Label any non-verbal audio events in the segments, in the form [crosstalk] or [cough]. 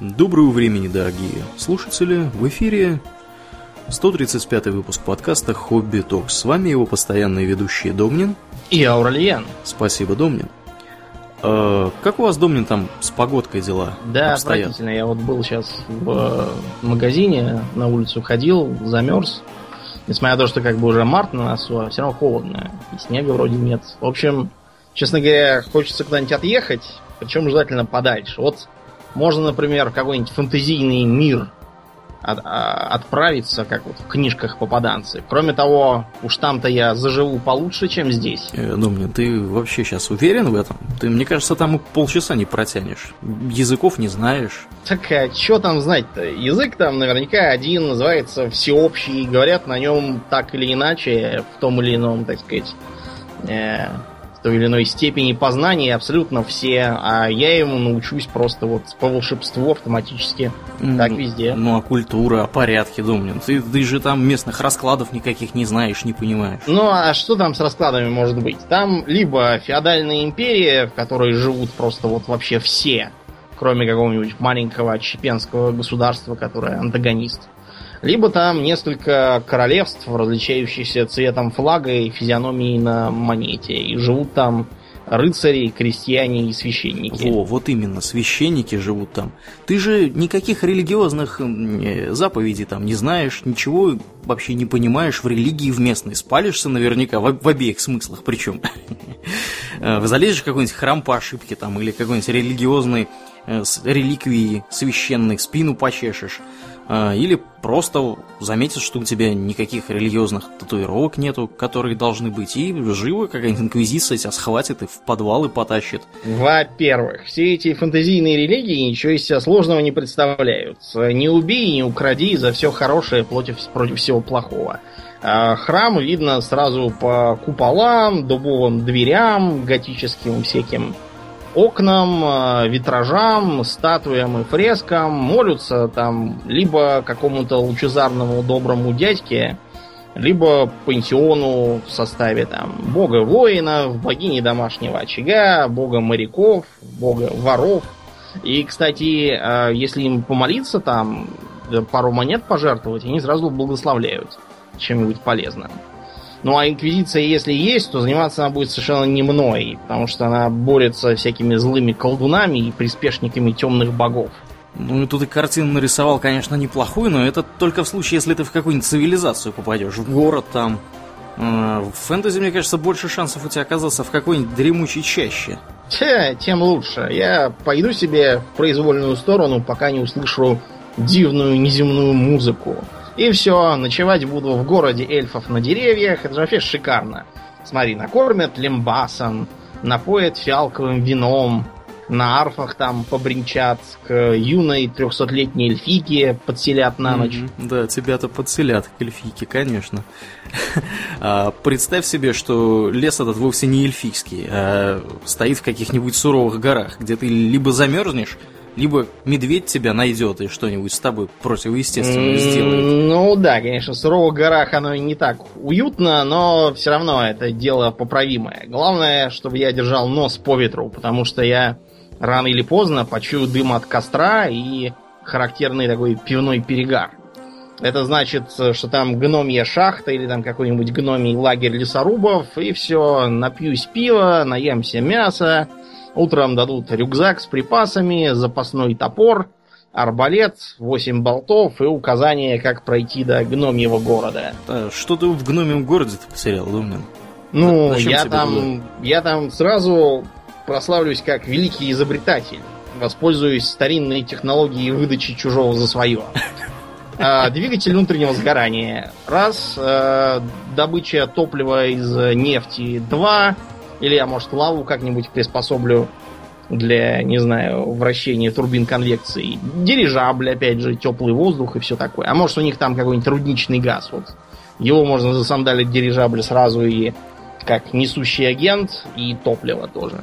Доброго времени, дорогие слушатели! В эфире 135 выпуск подкаста «Хобби Токс». С вами его постоянные ведущие Домнин. И Ауральян. Спасибо, Домнин. Э, как у вас, Домнин, там с погодкой дела Да, обстоят? отвратительно. Я вот был сейчас в э, магазине, на улицу ходил, замерз. Несмотря на то, что как бы уже март на носу, а все равно холодно. И снега вроде нет. В общем, честно говоря, хочется куда-нибудь отъехать, причем желательно подальше. Вот можно, например, в какой-нибудь фантазийный мир от- а, отправиться, как вот в книжках попаданцы. Кроме того, уж там-то я заживу получше, чем здесь. Э, Домнин, ты вообще сейчас уверен в этом? Ты, мне кажется, там и полчаса не протянешь. Языков не знаешь. Так а что там знать-то? Язык там наверняка один, называется всеобщий, и говорят на нем так или иначе, в том или ином, так сказать, э, той или иной степени познания абсолютно все, а я ему научусь просто вот по волшебству автоматически. Так М, везде. Ну, а культура, о порядке, Домнин. Ты, ты же там местных раскладов никаких не знаешь, не понимаешь. Ну а что там с раскладами может быть? Там либо феодальная империя, в которой живут просто вот вообще все, кроме какого-нибудь маленького чепенского государства, которое антагонист. Либо там несколько королевств, различающихся цветом флага и физиономией на монете. И живут там рыцари, крестьяне и священники. Во, вот именно, священники живут там. Ты же никаких религиозных э, заповедей там не знаешь, ничего вообще не понимаешь в религии в местной. Спалишься наверняка в, в обеих смыслах причем. [laughs] Э, Залезешь в какой-нибудь храм по ошибке там или какой-нибудь религиозный э, реликвии священной спину почешешь. Э, Или просто заметишь, что у тебя никаких религиозных татуировок нету, которые должны быть, и живо какая-нибудь инквизиция тебя схватит и в подвалы потащит. Во-первых, все эти фантазийные религии ничего из себя сложного не представляют. Не убей, не укради, за все хорошее против, против всего плохого. А Храм видно сразу по куполам, дубовым дверям, готическим всяким окнам, а, витражам, статуям и фрескам. Молятся там либо какому-то лучезарному доброму дядьке, либо пансиону в составе там бога воинов, богини домашнего очага, бога моряков, бога воров. И, кстати, э, если им помолиться там, пару монет пожертвовать, они сразу благословляют чем-нибудь полезным. Ну а инквизиция, если есть, то заниматься она будет совершенно не мной, потому что она борется всякими злыми колдунами и приспешниками темных богов. Ну, и тут и картину нарисовал, конечно, неплохую, но это только в случае, если ты в какую-нибудь цивилизацию попадешь, в город там. Э, В фэнтези, мне кажется, больше шансов у тебя оказаться в какой-нибудь дремучей чаще. Те, тем лучше. Я пойду себе в произвольную сторону, пока не услышу дивную неземную музыку. И все, ночевать буду в городе эльфов на деревьях. Это же вообще шикарно. Смотри, накормят лембасом, напоят фиалковым вином, на арфах там побринчат, к юной трехсотлетней эльфике подселят на ночь. Мгм. Да, тебя-то подселят к эльфийке, конечно. [laughs] А, Представь себе, что лес этот вовсе не эльфийский, а стоит в каких-нибудь суровых горах, где ты либо замерзнешь, либо медведь тебя найдет и что-нибудь с тобой противоестественное сделает. Ну да, конечно, в суровых горах оно не так уютно, но все равно это дело поправимое. Главное, чтобы я держал нос по ветру, потому что я рано или поздно почую дым от костра и характерный такой пивной перегар. Это значит, что там гномья шахта или там какой-нибудь гномий лагерь лесорубов, и все, напьюсь пива, наемся мяса, утром дадут рюкзак с припасами, запасной топор, арбалет, 8 болтов и указание, как пройти до гномьего города. А Что ты в гномем городе потерял, Домнин? Ну, Зачем я там, я там сразу прославлюсь как великий изобретатель. Воспользуюсь старинной технологией выдачи чужого за свое. [laughs] А, Двигатель внутреннего сгорания. Раз. э, Добыча топлива из нефти. Два. Или я, может, лаву как-нибудь приспособлю для, не знаю, вращения турбин конвекции. Дирижабль, опять же, теплый воздух и все такое. А может, у них там какой-нибудь рудничный газ. Вот. Его можно засандалить дирижабль сразу и как несущий агент, и топливо тоже.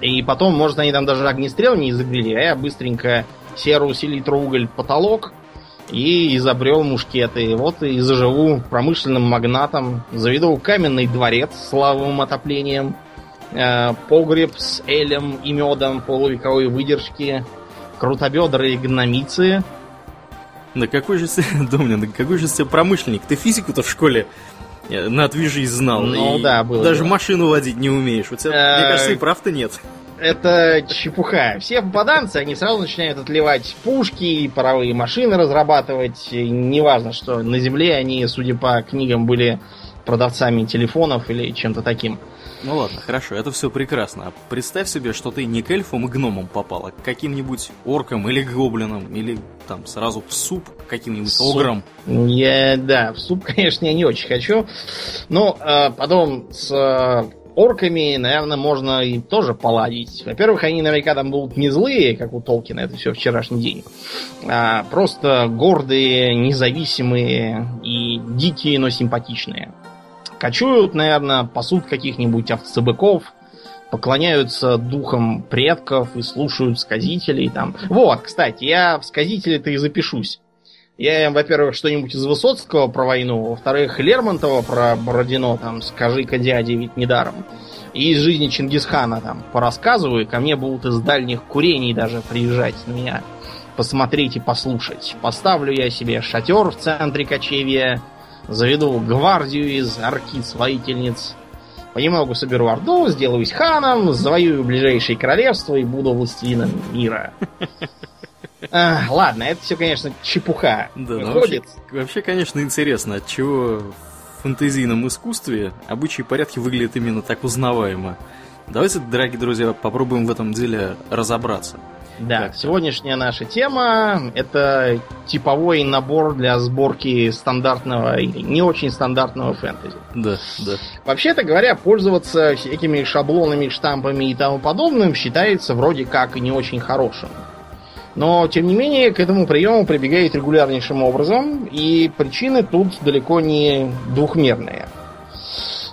И потом, может, они там даже огнестрел не изобрели, а я быстренько серу селитроуголь потолок и изобрел мушкеты. Вот и заживу промышленным магнатом, заведу каменный дворец с лавовым отоплением, погреб с элем и медом полувековой выдержки, крутобедрые гномицы. Да какой же, [laughs] Домнин, да какой же ты промышленник? Ты физику-то в школе э, на отвяжись знал. Ну да, было. Даже дело. машину водить не умеешь. У тебя, мне кажется, и прав-то нет это чепуха. Все попаданцы, они сразу начинают отливать пушки, паровые машины разрабатывать. Неважно, что на Земле они, судя по книгам, были продавцами телефонов или чем-то таким. Ну ладно, хорошо, это все прекрасно. А представь себе, что ты не к эльфам и гномам попала, а к каким-нибудь оркам или гоблинам, или там сразу в суп каким-нибудь суп. огром. Я, да, в суп, [laughs] конечно, я не очень хочу. Но э, потом с орками, наверное, можно и тоже поладить. Во-первых, они наверняка там будут не злые, как у Толкина, это все вчерашний день, а просто гордые, независимые и дикие, но симпатичные. Кочуют, наверное, пасут каких-нибудь овцебыков, поклоняются духам предков и слушают сказителей там. Вот, кстати, я в сказители-то и запишусь. Я им, во-первых, что-нибудь из Высоцкого про войну, во-вторых, Лермонтова про Бородино, там, скажи-ка дяде, ведь недаром. И из жизни Чингисхана там порассказываю, ко мне будут из дальних курений даже приезжать на меня посмотреть и послушать. Поставлю я себе шатер в центре кочевья, заведу гвардию из аркиц воительниц, понемногу соберу орду, сделаюсь ханом, завоюю ближайшие королевства и буду властелином мира. [laughs] А, ладно, это все, конечно, чепуха. Да, выходит. Вообще, вообще, конечно, интересно, от чего в фэнтезийном искусстве обычаи и порядки выглядят именно так узнаваемо. Давайте, дорогие друзья, попробуем в этом деле разобраться. Да, как сегодняшняя наша тема это типовой набор для сборки стандартного или не очень стандартного фэнтези. Да, да. Вообще-то говоря, пользоваться всякими шаблонами, штампами и тому подобным считается вроде как и не очень хорошим. Но, тем не менее, к этому приему прибегает регулярнейшим образом, и причины тут далеко не двухмерные.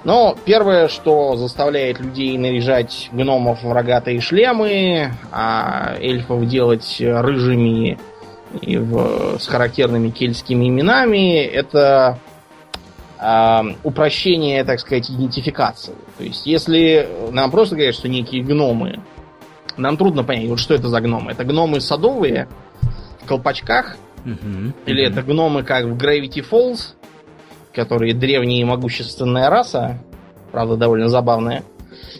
Но первое, что заставляет людей наряжать гномов в рогатые шлемы, а эльфов делать рыжими и в, с характерными кельтскими именами, это э, упрощение, так сказать, идентификации. То есть, если нам просто говорят, что некие гномы нам трудно понять, вот что это за гномы. Это гномы садовые в колпачках? Угу, Или угу. это гномы, как в Gravity Falls, которые древняя и могущественная раса, правда, довольно забавная.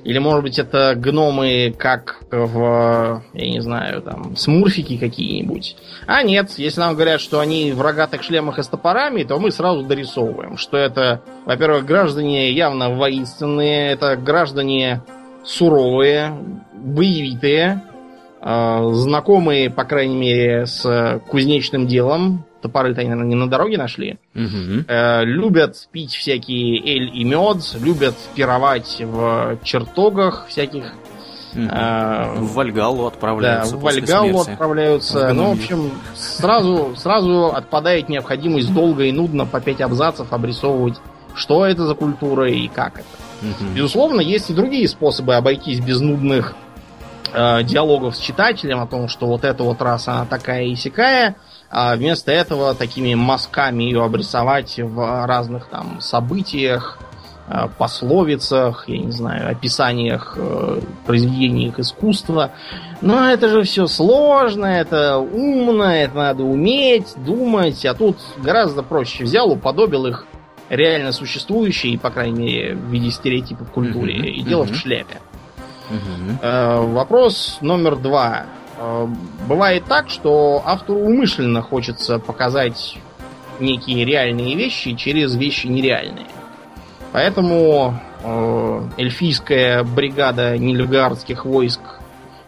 Или, может быть, это гномы, как в, я не знаю, там, смурфики какие-нибудь. А нет, если нам говорят, что они в рогатых шлемах и с топорами, то мы сразу дорисовываем, что это, во-первых, граждане явно воинственные, это граждане суровые, боевитые, э, знакомые, по крайней мере, с кузнечным делом. Топоры-то они, наверное, не на дороге нашли. Угу. Э, любят пить всякие эль и мед, любят пировать в чертогах всяких. Угу. Э, в Вальгалу отправляются. Да, в Вальгалу смерти. отправляются. В ну, в общем, сразу, сразу отпадает необходимость долго и нудно по пять абзацев обрисовывать, что это за культура и как это. Угу. Безусловно, есть и другие способы обойтись без нудных э, диалогов с читателем о том, что вот эта вот раса она такая и сякая, а вместо этого такими мазками ее обрисовать в разных там событиях, э, пословицах, я не знаю, описаниях, э, произведениях искусства. Но это же все сложно, это умно, это надо уметь, думать, а тут гораздо проще взял, уподобил их реально существующие, по крайней мере, в виде стереотипов в культуре, mm-hmm. и дело mm-hmm. в шляпе. Э, вопрос номер два. Э, бывает так, что автору умышленно хочется показать некие реальные вещи через вещи нереальные. Поэтому э, эльфийская бригада нильфгардских войск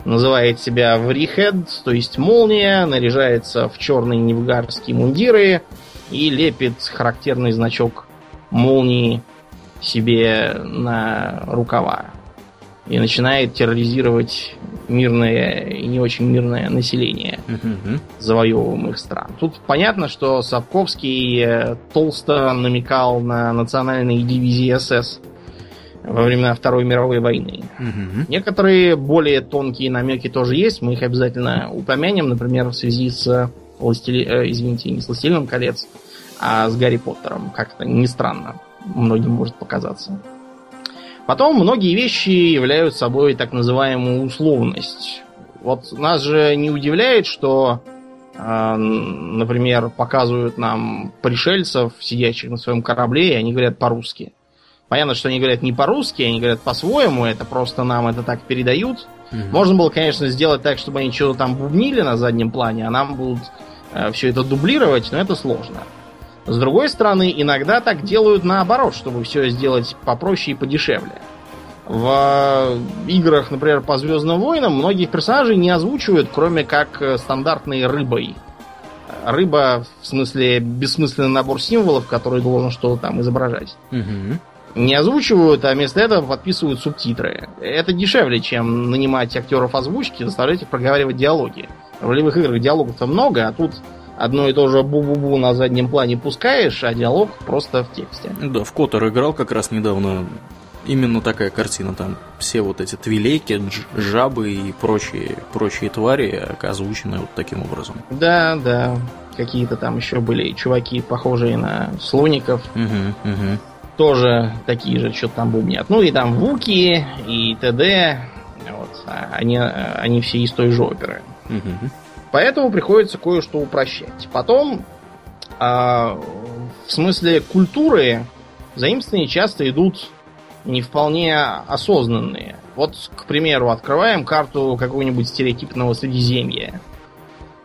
называет себя Врихед, то есть молния, наряжается в черные нильфгардские мундиры и лепит характерный значок молнии себе на рукава. И начинает терроризировать мирное и не очень мирное население uh-huh. завоевываемых стран. Тут понятно, что Сапковский э, толсто намекал на национальные дивизии СС во времена Второй мировой войны. Uh-huh. Некоторые более тонкие намеки тоже есть, мы их обязательно упомянем, например, в связи с Властели... Э, извините, не с Властелином колец, а с Гарри Поттером. Как-то не странно. Многим может показаться. Потом многие вещи являются собой так называемую условность. Вот нас же не удивляет, что, э, например, показывают нам пришельцев, сидящих на своем корабле, и они говорят по-русски. Понятно, что они говорят не по-русски, они говорят по-своему, это просто нам это так передают. Угу. Можно было, конечно, сделать так, чтобы они что-то там бубнили на заднем плане, а нам будут э, все это дублировать, но это сложно. С другой стороны, иногда так делают наоборот, чтобы все сделать попроще и подешевле. В играх, например, по Звездным войнам многих персонажей не озвучивают, кроме как э, стандартной рыбой. Рыба, в смысле, бессмысленный набор символов, который должен что-то там изображать. Угу не озвучивают, а вместо этого подписывают субтитры. Это дешевле, чем нанимать актеров озвучки, заставлять их проговаривать диалоги. В ролевых играх диалогов-то много, а тут одно и то же бу-бу-бу на заднем плане пускаешь, а диалог просто в тексте. Да, в Котор играл как раз недавно. Именно такая картина там. Все вот эти твилейки, жабы и прочие, прочие твари озвучены вот таким образом. Да, да. Какие-то там еще были чуваки, похожие на слоников. Угу, угу тоже такие же что-то там бубнят. Ну и там Вуки и ТД, вот, а они, они все из той же оперы. Угу. Поэтому приходится кое-что упрощать. Потом, э, в смысле культуры, заимствования часто идут не вполне осознанные. Вот, к примеру, открываем карту какого-нибудь стереотипного Средиземья.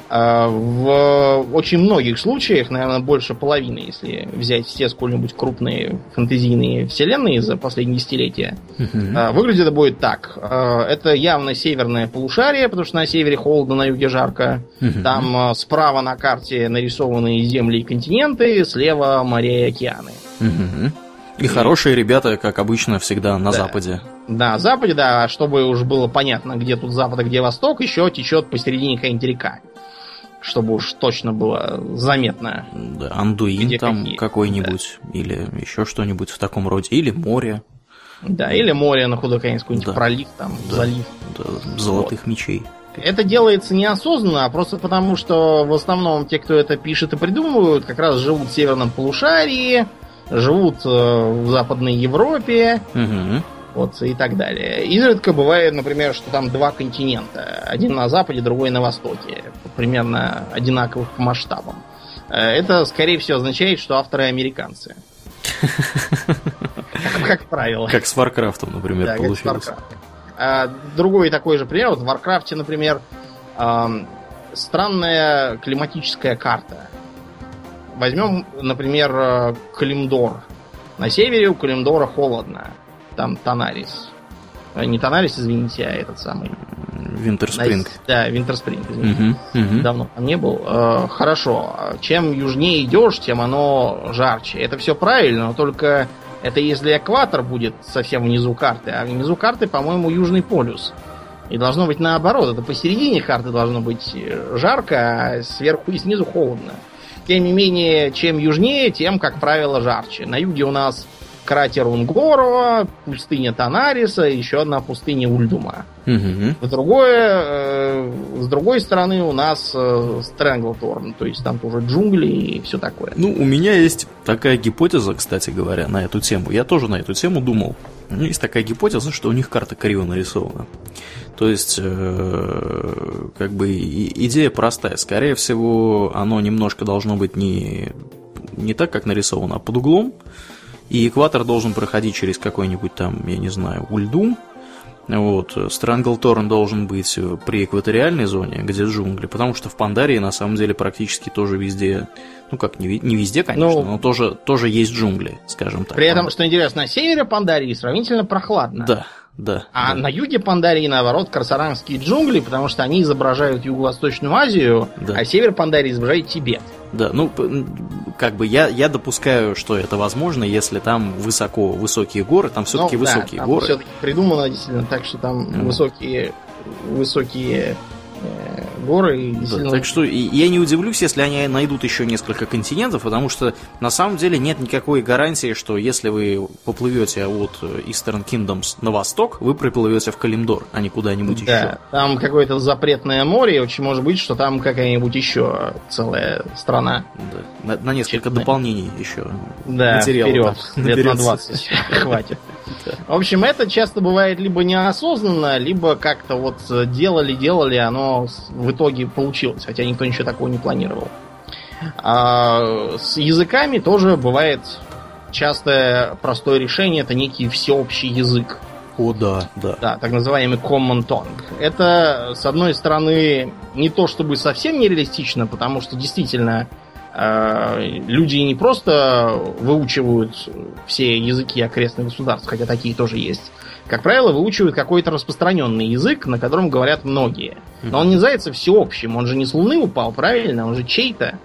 А, в очень многих случаях, наверное, больше половины, если взять все сколь-нибудь крупные фэнтезийные вселенные за последние десятилетия, uh-huh. выглядит это будет так. А, это явно северное полушарие, потому что на севере холодно, на юге жарко. Там справа на карте нарисованы земли и континенты, слева моря и океаны. И, хорошие ребята, как обычно, всегда на да. западе. Да, западе, да, чтобы уже было понятно, где тут запад, а где восток, еще течет посередине какая-нибудь река чтобы уж точно было заметно. Да, Андуин там какой-нибудь, да. или еще что-нибудь в таком роде, или море. Да, или море на худой конец, какой-нибудь да. пролив, там, да. залив. Да, золотых вот. мечей. Это делается неосознанно, а просто потому, что в основном те, кто это пишет и придумывают, как раз живут в северном полушарии, живут э, в Западной Европе. Угу вот, и так далее. Изредка бывает, например, что там два континента. Один на западе, другой на востоке. Примерно одинаковых по масштабам. Э, это, скорее всего, означает, что авторы американцы. [laughs] Как правило. Как с Warcraft ом, например, получилось. А, другой такой же пример. Вот в Warcraft е, например, странная климатическая карта. Возьмем, например, э, Калимдор. На севере у Калимдора холодно там Танарис. Э, не Тонарис, извините, а этот самый. Winterspring. Да, Winterspring, извините. Угу, угу. Давно там не был. Э, хорошо. Чем южнее идешь, тем оно жарче. Это все правильно, но только это если экватор будет совсем внизу карты. А внизу карты, по-моему, Южный полюс. И должно быть наоборот. Это посередине карты должно быть жарко, а сверху и снизу холодно. Тем не менее, чем южнее, тем, как правило, жарче. На юге у нас кратер Унгорова, пустыня Танариса, еще одна пустыня Ульдума. Угу. Другое, э, с другой стороны у нас э, Стрэнглторн, то есть там тоже джунгли и все такое. Ну, у меня есть такая гипотеза, кстати говоря, на эту тему. Я тоже на эту тему думал. Есть такая гипотеза, что у них карта криво нарисована. То есть, э, как бы идея простая. Скорее всего, оно немножко должно быть не, не так, как нарисовано, а под углом. И экватор должен проходить через какой-нибудь там, я не знаю, Ульдум. Вот. Странглторн должен быть при экваториальной зоне, где джунгли, потому что в Пандарии на самом деле практически тоже везде, ну как, не, не везде, конечно, ну, но тоже, тоже есть джунгли, скажем так. При этом, что интересно, на севере Пандарии сравнительно прохладно. Да, да. А да. на юге Пандарии, наоборот, карсаранские джунгли, потому что они изображают Юго-Восточную Азию, да. а север Пандарии изображает Тибет. Да, ну, как бы я, я допускаю, что это возможно, если там высоко высокие горы, там все-таки ну, высокие да, там горы. Все-таки придумано действительно так, что там mm. высокие, высокие Э, горы. Да, так что я не удивлюсь, если они найдут еще несколько континентов, потому что на самом деле нет никакой гарантии, что если вы поплывете от Eastern Kingdoms на восток, вы приплывете в Калимдор, а не куда-нибудь да, еще. Там какое-то запретное море, очень может быть, что там какая-нибудь еще целая страна. Да, на, на несколько Честно. дополнений еще. Да, материала вперед, [laughs] лет на 20 [laughs] хватит. В общем, это часто бывает либо неосознанно, либо как-то вот делали-делали, оно в итоге получилось, хотя никто ничего такого не планировал. А с языками тоже бывает частое простое решение, это некий всеобщий язык. О, да, да. Да, так называемый common tongue. Это, с одной стороны, не то чтобы совсем нереалистично, потому что действительно э, люди не просто выучивают все языки окрестных государств, хотя такие тоже есть. Как правило, выучивают какой-то распространенный язык, на котором говорят многие. Но он не называется всеобщим, он же не с Луны упал, правильно? Он же чей-то.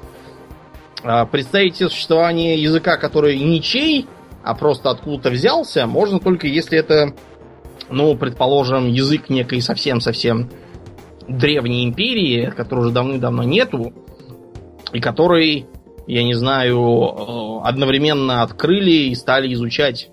А представить себе существование языка, который ничей, а просто откуда-то взялся, можно только если это ну, предположим, язык некой совсем-совсем древней империи, которой уже давным-давно нету, и который, я не знаю, э, одновременно открыли и стали изучать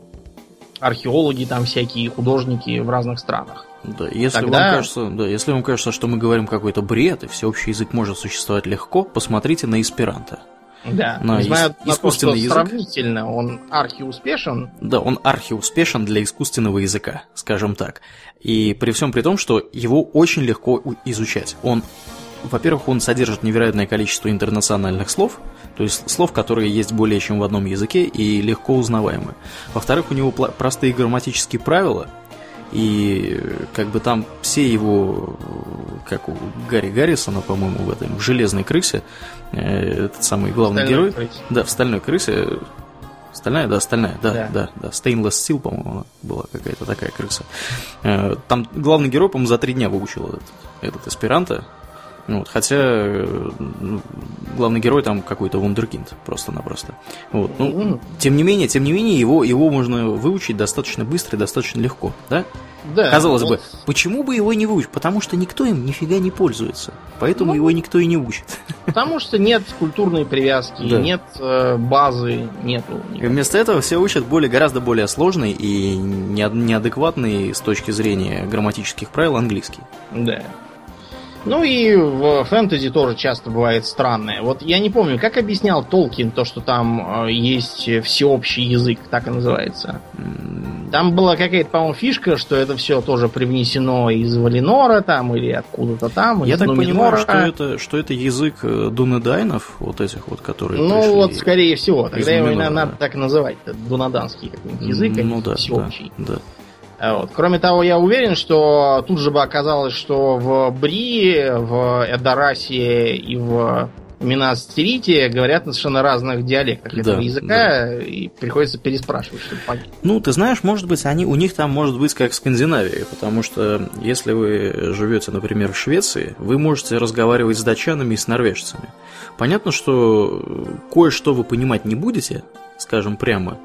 археологи там всякие, художники в разных странах. Да, если Тогда... вам кажется, да, если вам кажется, что мы говорим какой-то бред, и всеобщий язык может существовать легко, посмотрите на эсперанто. Да, на несмотря на то, что язык. сравнительно он архиуспешен. Да, он архиуспешен для искусственного языка, скажем так. И при всем при том, что его очень легко изучать. Он, во-первых, он содержит невероятное количество интернациональных слов, то есть слов, которые есть более чем в одном языке и легко узнаваемы. Во-вторых, у него простые грамматические правила, и как бы там все его, как у Гарри Гаррисона, по-моему, в этом в «Железной крысе», э, этот самый главный Стальной герой. Крысе. Да, в «Стальной крысе». Стальная, да, стальная, да, да, да, да. Stainless Steel, по-моему, была какая-то такая крыса. Э, там главный герой, по-моему, за три дня выучил этот, этот аспиранта. Ну вот, хотя э, ну, главный герой там какой-то вундеркинд просто-напросто. Вот, ну, тем не менее, тем не менее, его, его можно выучить достаточно быстро и достаточно легко, да? Да. Казалось вот. бы, почему бы его не выучить? Потому что никто им нифига не пользуется. Поэтому ну, его никто и не учит. Потому что нет культурной привязки, да. нет э, базы, нету. И вместо этого все учат более, гораздо более сложный и неадекватный с точки зрения грамматических правил английский. Да. Ну и в фэнтези тоже часто бывает странное. Вот я не помню, как объяснял Толкин то, что там э, есть всеобщий язык, так и называется. Там была какая-то, по-моему, фишка, что это все тоже привнесено из Валинора там или откуда-то там. Я так понимаю, что это, что это язык э, Дунедайнов, вот этих вот, которые Ну вот, скорее всего. Тогда его надо так называть. Дунаданский какой-нибудь язык, ну, да, всеобщий. Да, да. А вот. Кроме того, я уверен, что тут же бы оказалось, что в Бри, в Эдарасе и в Минастерите говорят на совершенно разных диалектах да, этого языка, да. и приходится переспрашивать, чтобы понять. Ну, ты знаешь, может быть, они, у них там может быть как в Скандинавии, потому что если вы живете, например, в Швеции, вы можете разговаривать с датчанами и с норвежцами. Понятно, что кое-что вы понимать не будете, скажем прямо,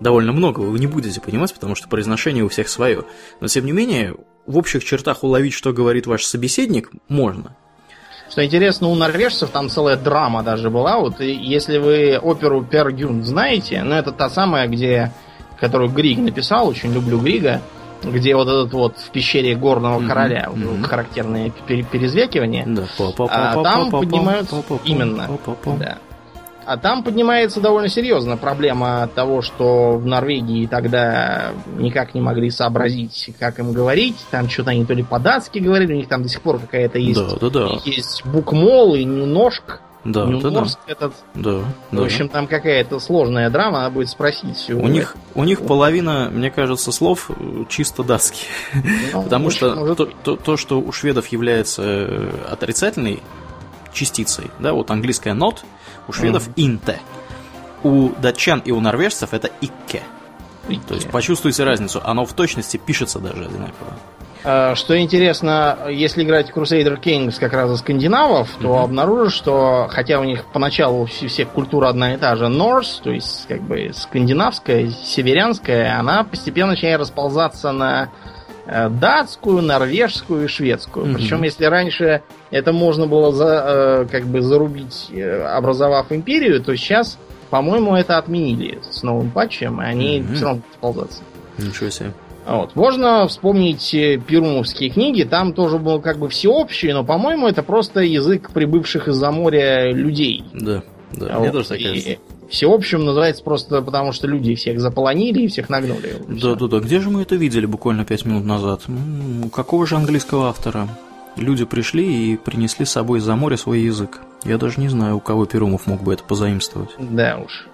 довольно много вы не будете понимать, потому что произношение у всех свое. Но тем не менее, в общих чертах уловить, что говорит ваш собеседник, можно. Что интересно, у норвежцев там целая драма даже была. Вот и если вы оперу Пергюн знаете, ну это та самая, где которую Григ написал, очень люблю Грига, где вот этот вот в пещере горного mm-hmm. короля mm-hmm. характерное перезвякивание. Да, а там поднимают именно. Да. А там поднимается довольно серьезно проблема того, что в Норвегии тогда никак не могли сообразить, как им говорить. Там что-то они то ли по-датски говорили, у них там до сих пор какая-то есть. Да, да, да. Есть букмол и нюножк. Да, Нюнорск да, этот. Да, да. В общем, там какая-то сложная драма, надо будет спросить. У, у них, у них половина, мне кажется, слов чисто датские. Ну, [laughs] Потому что то, то, то, что у шведов является э, отрицательной частицей, да, вот английская not, у шведов инте. У датчан и у норвежцев это икке. То есть почувствуйте разницу. Оно в точности пишется даже одинаково. А, что интересно, если играть Crusader Kings как раз за скандинавов, то mm-hmm. обнаружишь, что хотя у них поначалу у всех культура одна и та же, Norse, то есть как бы скандинавская, северянская, она постепенно начинает расползаться на датскую, норвежскую и шведскую. Mm-hmm. Причем, если раньше это можно было за, э, как бы зарубить, э, образовав империю, то сейчас, по-моему, это отменили с новым патчем, и они mm-hmm. все равно сползаться. Ничего себе. Вот. Можно вспомнить перумовские книги, там тоже был как бы всеобщий, но, по-моему, это просто язык прибывших из-за моря людей. Да, да, вот. мне тоже так кажется. Всеобщим называется просто потому, что люди всех заполонили и всех нагнули. Да, да, да. Где же мы это видели буквально пять минут назад? У какого же английского автора? Люди пришли и принесли с собой за море свой язык. Я даже не знаю, у кого Перумов мог бы это позаимствовать. Да уж.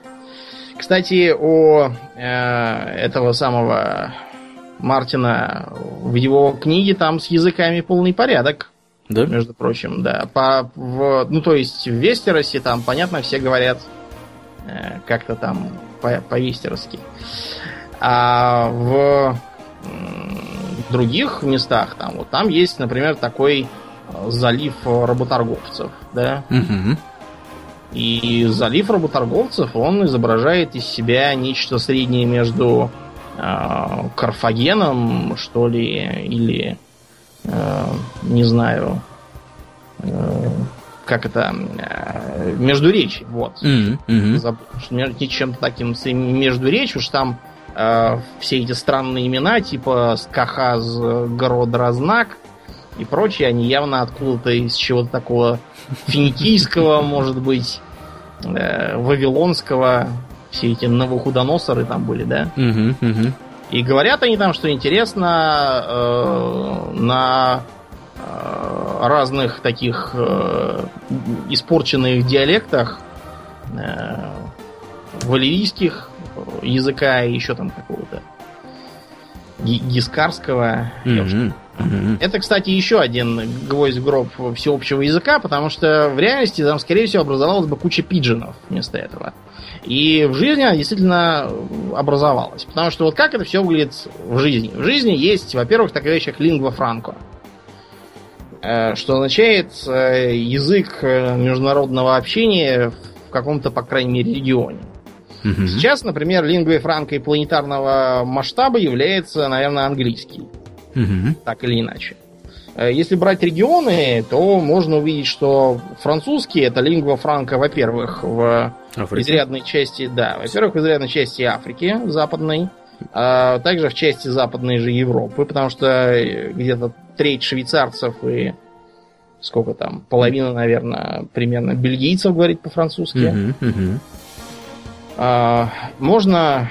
Кстати, у э, этого самого Мартина в его книге там с языками полный порядок. Да? Между прочим, да. По, в, ну, то есть в Вестеросе там, понятно, все говорят как-то там по- по-вестерски. А в в других местах, там, вот там есть, например, такой э, залив работорговцев, да. Угу. И залив работорговцев, он изображает из себя нечто среднее между э, Карфагеном, что ли, или э, не знаю, э, как это, э, Междуречь, вот. Угу. Угу. Забыл, между чем-то таким Междуречь, уж там э, все эти странные имена, типа Скахаз, Городразнак и прочие, они явно откуда-то из чего-то такого финикийского, [laughs] может быть, э, вавилонского. Все эти новохудоносоры там были, да? Угу. Угу. И говорят они там, что интересно, э, на разных таких э, испорченных диалектах э, валерийских э, языка и еще там какого-то ги- гискарского. Это, кстати, еще один гвоздь в гроб всеобщего языка, потому что в реальности там, скорее всего, образовалась бы куча пиджинов вместо этого. И в жизни она действительно образовалась. Потому что вот как это все выглядит в жизни? В жизни есть, во-первых, такая вещь, как лингва франко. Э, Что означает э, язык э, международного общения в каком-то, по крайней мере, регионе. Угу. Сейчас, например, лингвой франко и планетарного масштаба является, наверное, английский Угу. так или иначе. Э, Если брать регионы, то можно увидеть, что французский это лингва франка, во-первых, в изрядной части, да, во-первых, в изрядной части Африки западной, а также в части западной же Европы, потому что э, где-то треть швейцарцев и сколько там, половина, наверное, примерно бельгийцев говорит по-французски. Угу. А, можно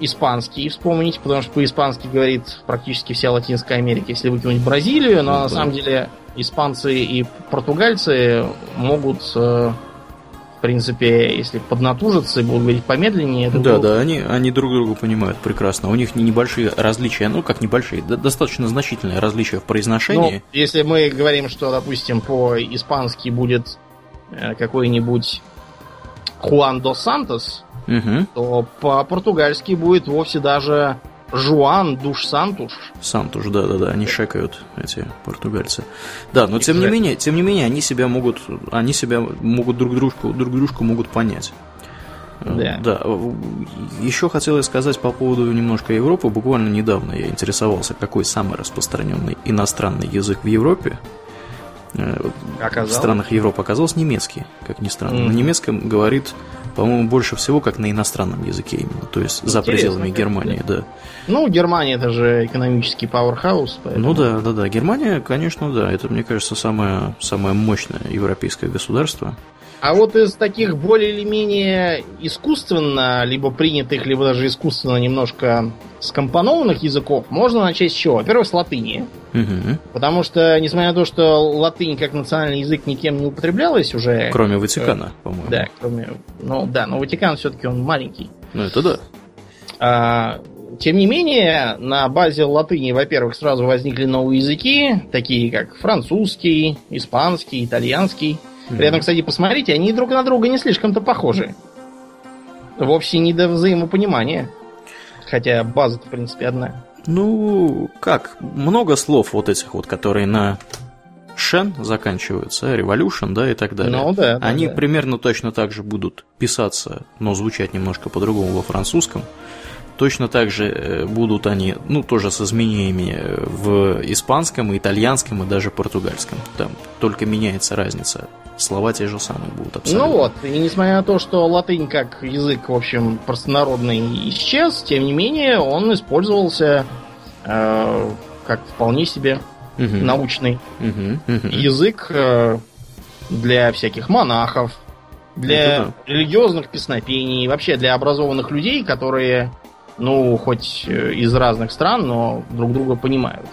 испанский вспомнить, потому что по-испански говорит практически вся Латинская Америка, если выкинуть Бразилию, но Ну на самом деле испанцы и португальцы могут, э, принципе, если поднатужиться и будут говорить помедленнее, то Да, будут- да, они, они друг друга понимают прекрасно. У них не небольшие различия, ну как небольшие, да- достаточно значительные различия в Ну, произношении. если мы говорим, что, допустим, по-испански будет э, какой-нибудь Хуан дос Сантос, Угу. то по-португальски будет вовсе даже Жуан Душ Сантуш. Сантуш, да, да, да, они шекают эти португальцы. Да, но тем не менее, тем не менее, они себя могут, они себя могут друг дружку, друг дружку могут понять. Да. Да. Еще хотел я сказать по поводу немножко Европы. Буквально недавно я интересовался, какой самый распространенный иностранный язык в Европе. Э, вот В Оказалось. странах Европы оказался немецкий, как ни странно. На Мгм. немецком говорит, по-моему, больше всего как на иностранном языке именно, то есть за Интересно, пределами как, Германии, да. Ну, Германия это же экономический пауэрхаус, поэтому... Ну да, да, да. Германия, конечно, да. Это, мне кажется, самое, самое мощное европейское государство. А вот из таких более или менее искусственно, либо принятых, либо даже искусственно немножко скомпонованных языков, можно начать с чего? Во-первых, с латыни. Мгм. Потому что, несмотря на то, что латынь как национальный язык никем не употреблялась уже... Кроме Ватикана, по-моему. Да, кроме... Ну да, но Ватикан все-таки он маленький. Ну это да. А, тем не менее, на базе латыни, во-первых, сразу возникли новые языки, такие как французский, испанский, итальянский. При этом, кстати, посмотрите, они друг на друга не слишком-то похожи. Вовсе не до взаимопонимания. Хотя база-то, в принципе, одна. Ну, как, много слов вот этих вот, которые на шен заканчиваются, revolution, да, и так далее. Ну да, да, Они да. примерно точно так же будут писаться, но звучать немножко по-другому во французском. Точно так же э, будут они, ну, тоже с изменениями э, в испанском, итальянском и даже португальском. Там только меняется разница. Слова те же самые будут абсолютно. Ну вот, и несмотря на то, что латынь как язык, в общем, простонародный исчез, тем не менее он использовался э, как вполне себе Мгм. научный Мгм, мгм. язык э, для всяких монахов, Для религиозных песнопений, вообще для образованных людей, которые, ну, хоть э, из разных стран, но друг друга понимают.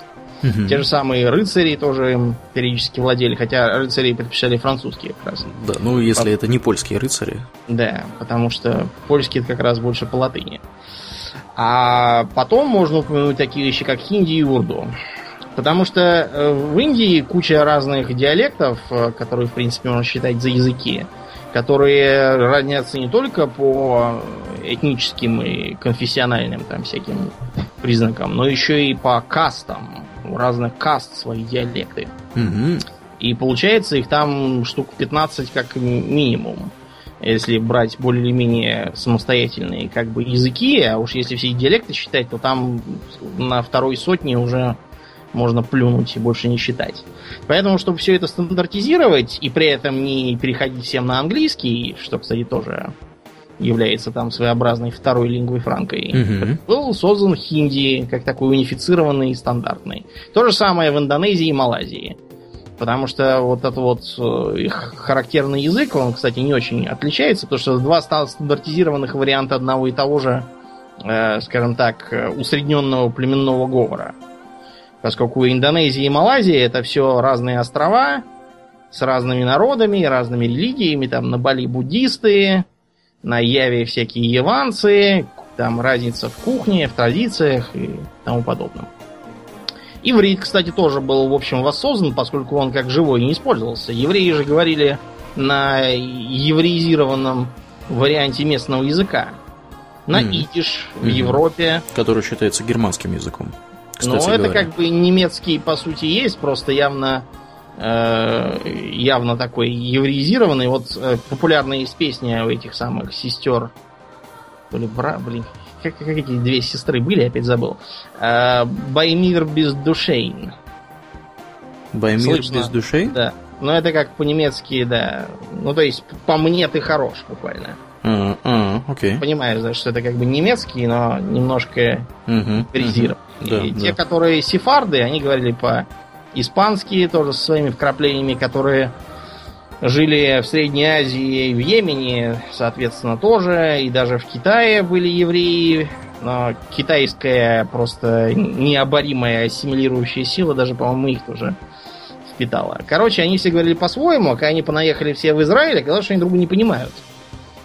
Угу. Те же самые рыцари тоже им периодически владели, хотя рыцари предпочитали французские как раз. Да, ну если по... это не польские рыцари. Да, потому что польские это как раз больше по латыни. А потом можно упомянуть такие вещи, как хинди и урду. Потому что э, в Индии куча разных диалектов, э, которые, в принципе, можно считать за языки, которые разнятся не только по этническим и конфессиональным там всяким признакам, но еще и по кастам у разных каст свои диалекты. Угу. И получается их там штук 15 как минимум. Если брать более-менее самостоятельные как бы языки, а уж если все диалекты считать, то там на второй сотне уже можно плюнуть и больше не считать. Поэтому, чтобы все это стандартизировать и при этом не переходить всем на английский, что, кстати, тоже является там своеобразной второй лингвой франкой, угу. был создан хинди как такой унифицированный и стандартный. То же самое в Индонезии и Малайзии. Потому что вот этот вот э, их характерный язык, он, кстати, не очень отличается, потому что два стандартизированных варианта одного и того же, э, скажем так, э, усредненного племенного говора. Поскольку Индонезия и Малайзия это все разные острова с разными народами, разными религиями, там на Бали буддисты, на Яве всякие яванцы, там разница в кухне, в традициях и тому подобном. Иврит, кстати, тоже был, в общем, воссоздан, поскольку он как живой не использовался. Евреи же говорили на евреизированном варианте местного языка. На mm. идиш в mm-hmm. Европе. Который считается германским языком. Ну, это как бы немецкий, по сути, есть, просто явно Э, явно такой евреизированный. Вот э, популярная есть песня у этих самых сестер. Ли бра, блин, как, как эти две сестры были, опять забыл. Э, Баймир без душей. Баймир без душей? Да. Но это как по-немецки, да. Ну, то есть, по мне ты хорош, буквально. А, а, окей. Понимаешь, да, что это как бы немецкий, но немножко uh-huh, uh-huh. И да, те, да. которые сефарды, они говорили по испанские тоже со своими вкраплениями, которые жили в Средней Азии и в Йемене, соответственно, тоже, и даже в Китае были евреи, но китайская просто необоримая ассимилирующая сила, даже, по-моему, их тоже впитала. Короче, они все говорили по-своему, а когда они понаехали все в Израиль, оказалось, что они друг не понимают.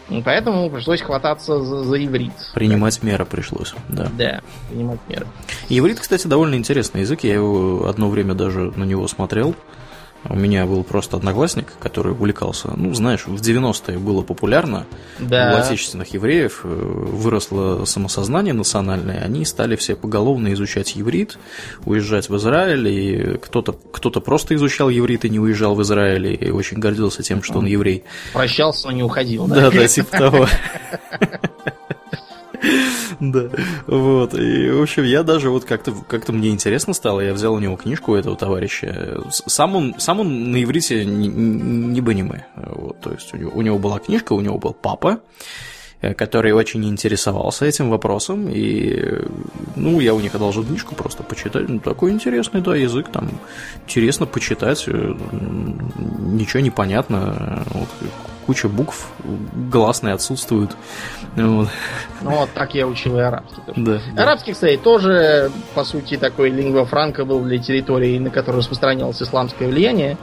И поэтому пришлось хвататься за, за иврит. Принимать меры пришлось, да. Да, принимать меры. Иврит, кстати, довольно интересный язык. Я его одно время даже на него смотрел. У меня был просто одноклассник, который увлекался. Ну, знаешь, в 90-е было популярно. Да. У отечественных евреев э, выросло самосознание национальное. Они стали все поголовно изучать еврит, уезжать в Израиль. И кто-то кто просто изучал еврит и не уезжал в Израиль. И очень гордился тем, что он еврей. Прощался, но не уходил. Да, да, да типа того. [laughs] Да, вот. И, в общем, я даже вот как-то как мне интересно стало, я взял у него книжку у этого товарища. Сам он, сам он на иврите не, не банимы. Вот, то есть у него, у него была книжка, у него был папа, который очень интересовался этим вопросом, и, ну, я у них одолжил книжку просто почитать, ну, такой интересный, да, язык, там, интересно почитать, э, ничего не понятно, вот, куча букв, гласные отсутствуют. Вот. Ну вот так я учил и арабский тоже. Да, арабский, кстати, тоже, по сути, такой лингва франка был для территории, на которой распространялось исламское влияние.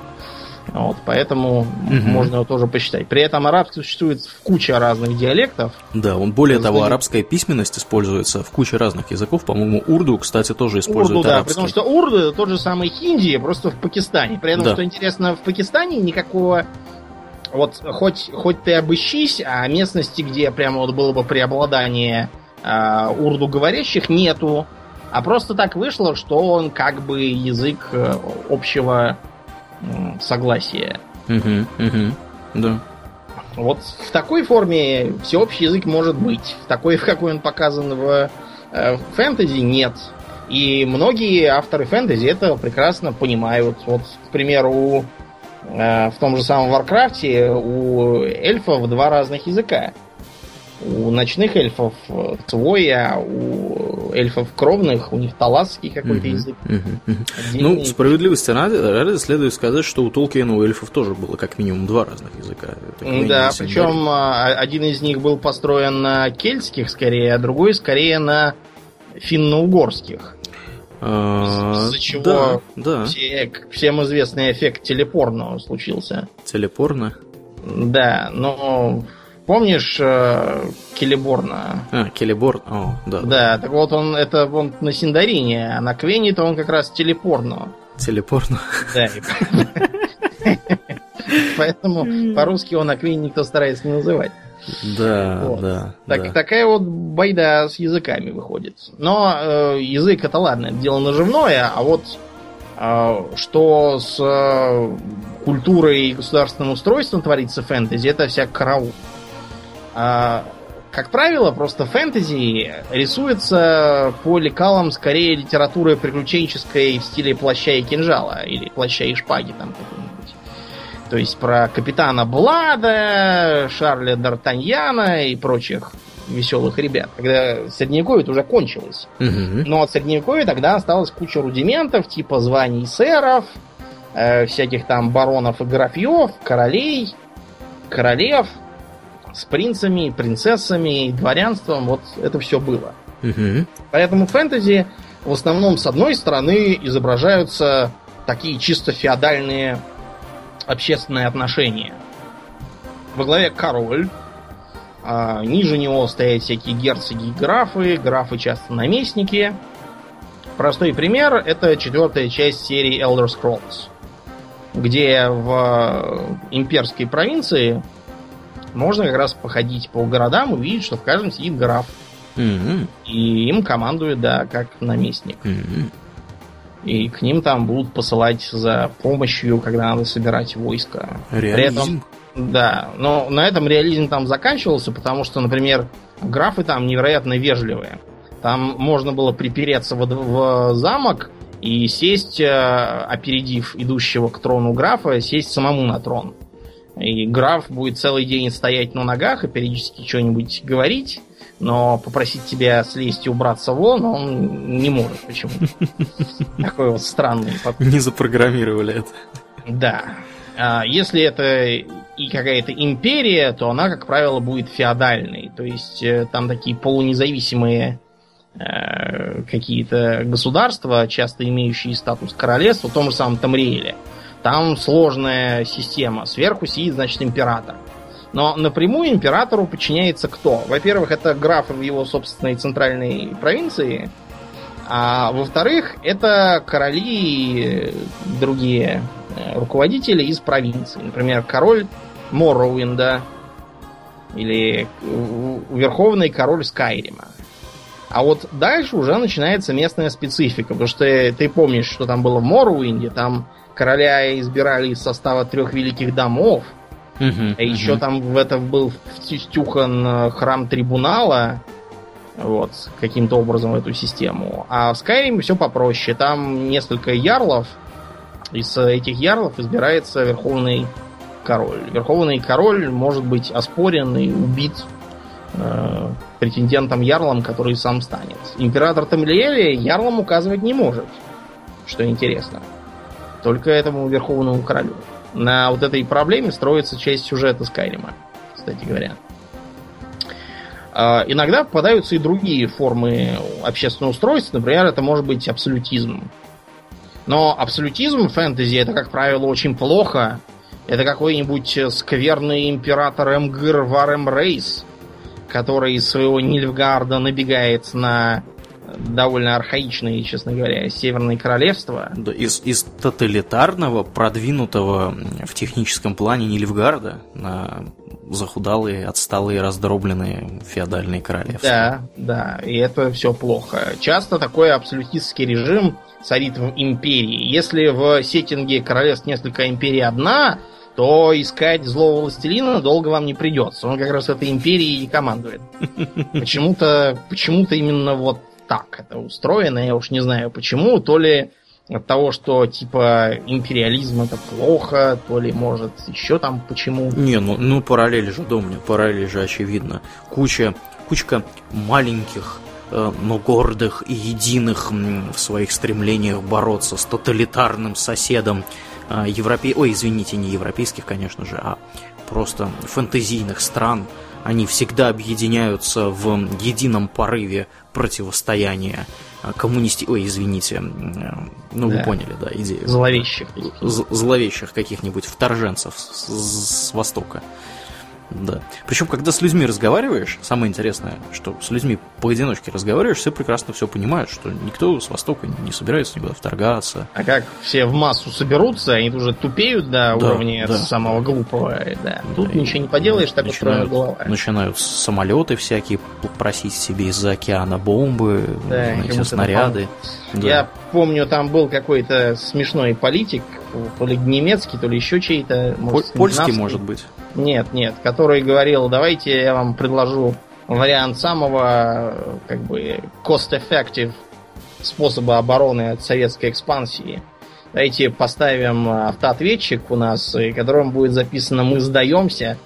Вот, поэтому угу. можно его тоже посчитать. При этом арабский существует в куче разных диалектов. Да, он более Сдаю. того, арабская письменность используется в куче разных языков. По-моему, урду, кстати, тоже использует урду, арабский. да, потому что урду это тот же самый хинди, просто в Пакистане. При этом, да. что интересно, в Пакистане никакого вот хоть, хоть ты обыщись, а местности, где прямо вот было бы преобладание э, урду говорящих, нету. А просто так вышло, что он как бы язык э, общего согласия. Угу, угу, да. Вот в такой форме всеобщий язык может быть. В такой, [laughs] в какой он показан в э, фэнтези, нет. И многие авторы фэнтези это прекрасно понимают. Вот, к примеру, Э, в том же самом Warcraft е у эльфов два разных языка. У ночных эльфов свой, а у эльфов кровных у них таласский какой-то Мгм, язык. мгм, мгм. Отдельный. Ну, справедливости ради, ради следует сказать, что у Толкиена у эльфов тоже было как минимум два разных языка. Да, причем а, один из них был построен на кельтских скорее, а другой скорее на финно-угорских. А, из-за чего Да, да, Все- всем известный эффект телепорно случился. телепорно. Да, но помнишь э, Келеборна? А, Келеборн, о, да. Да, так вот он это он на Синдарине, а на Квене то он как раз телепорно. Телепорно. Да. [laughs] Поэтому по-русски он на Квене никто старается не называть. Да, Вот. да, Так, да. Такая вот байда с языками выходит. Но э, язык это ладно, это дело наживное, а вот э, что с э, культурой и государственным устройством творится в фэнтези, это вся караул. А, как правило, просто фэнтези рисуется по лекалам скорее литературы приключенческой в стиле плаща и кинжала, или плаща и шпаги там какой-нибудь. То есть про капитана Блада, Шарля Д'Артаньяна и прочих веселых ребят. Когда средневековье уже кончилось. Мгм. Но от средневековья тогда осталось куча рудиментов, типа званий сэров, э, всяких там баронов и графьев, королей, королев с принцами, принцессами, дворянством. Вот это все было. Мгм. Поэтому фэнтези в основном с одной стороны изображаются такие чисто феодальные общественные отношения. Во главе король, а ниже него стоят всякие герцоги и графы, графы часто наместники. Простой пример это четвертая часть серии Elder Scrolls, где в имперской провинции можно как раз походить по городам и увидеть, что в каждом сидит граф. Мгм. И им командует, да, как наместник. Мгм. И к ним там будут посылать за помощью, когда надо собирать войско. При этом, Реализм. да, но на этом реализм там заканчивался, потому что, например, графы там невероятно вежливые. Там можно было припереться в, в замок и сесть, э, опередив идущего к трону графа, сесть самому на трон. И граф будет целый день стоять на ногах и периодически что-нибудь говорить, но попросить тебя слезть и убраться вон он не может почему-то. [laughs] Такой вот странный подход. Не запрограммировали это. Да. А если это и какая-то империя, то она, как правило, будет феодальной. То есть э, там такие полунезависимые э, какие-то государства, часто имеющие статус королевства, в том же самом Тамриэле. Там сложная система. Сверху сидит, значит, император. Но напрямую императору подчиняется кто? Во-первых, это графы в его собственной центральной провинции. А во-вторых, это короли и другие э, руководители из провинции. Например, король Морроуинда или э, верховный король Скайрима. А вот дальше уже начинается местная специфика, потому что ты, помнишь, что там было в Морроуинде, там короля избирали из состава трех великих домов, Мгм. а еще Мгм. там в это был втюхан э, храм трибунала, вот, каким-то образом эту систему. А в Skyrim все попроще. Там несколько ярлов. Из этих ярлов избирается верховный король. Верховный король может быть оспорен и убит э, претендентом ярлом, который сам станет. Император Тамлиэли ярлом указывать не может, что интересно. Только этому верховному королю. На вот этой проблеме строится часть сюжета Скайрима, кстати говоря. А, Иногда попадаются и другие формы общественного устройства. Например, это может быть абсолютизм. Но абсолютизм в фэнтези это, как правило, очень плохо. Это какой-нибудь скверный император Эмгыр Варем Рейс, который из своего Нильфгарда набегает на довольно архаичные, честно говоря, Северное Королевство. Да, из, из тоталитарного, продвинутого в техническом плане Нильфгарда на захудалые, отсталые, раздробленные феодальные королевства. Да, да, и это все плохо. Часто такой абсолютистский режим царит в империи. Если в сеттинге королевств несколько империй одна, то искать злого властелина долго вам не придется. Он как раз этой империей и командует. [laughs] Почему-то почему именно вот так это устроено, я уж не знаю почему. То ли от того, что типа империализм это плохо, то ли может еще там почему. Не, ну, ну параллель же, Домнин, параллель же очевидно. Куча, кучка маленьких, э, но гордых и единых в своих стремлениях бороться с тоталитарным соседом э, европей... Ой, извините, не европейских, конечно же, а просто фэнтезийных стран. Они всегда объединяются в едином порыве противостояния а, коммунисти... Ой, извините. Ну, да. вы поняли, да, идею. Зловещих. Зловещих каких-нибудь вторженцев с, с Востока. Да. Причем, когда с людьми разговариваешь, самое интересное, что с людьми поодиночке разговариваешь, все прекрасно все понимают, что никто с Востока не собирается никуда вторгаться. А как все в массу соберутся, они уже тупеют до да, уровня да. самого глупого. Да. Тут да, ничего не поделаешь, так начинают, голова. Начинают самолеты всякие просить себе из-за океана бомбы, да, знаете, снаряды. Да. Я помню, там был какой-то смешной политик, то ли немецкий, то ли еще чей-то. Польский, может быть. Нет, нет, который говорил, давайте я вам предложу вариант самого, как бы, cost-effective способа обороны от советской экспансии. Давайте поставим автоответчик у нас, и которым будет записано «Мы сдаемся»,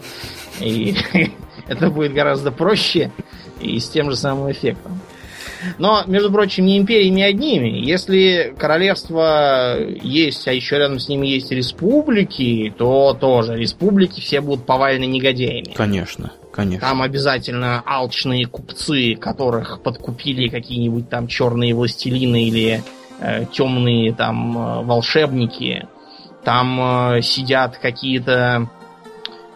и [laughs] это будет гораздо проще и с тем же самым эффектом. Но, между прочим, не империями одними. Если королевство есть, а еще рядом с ними есть республики, то тоже республики все будут повалены негодяями. Конечно, конечно. Там обязательно алчные купцы, которых подкупили какие-нибудь там черные властелины или э, темные там э, волшебники. Там э, сидят какие-то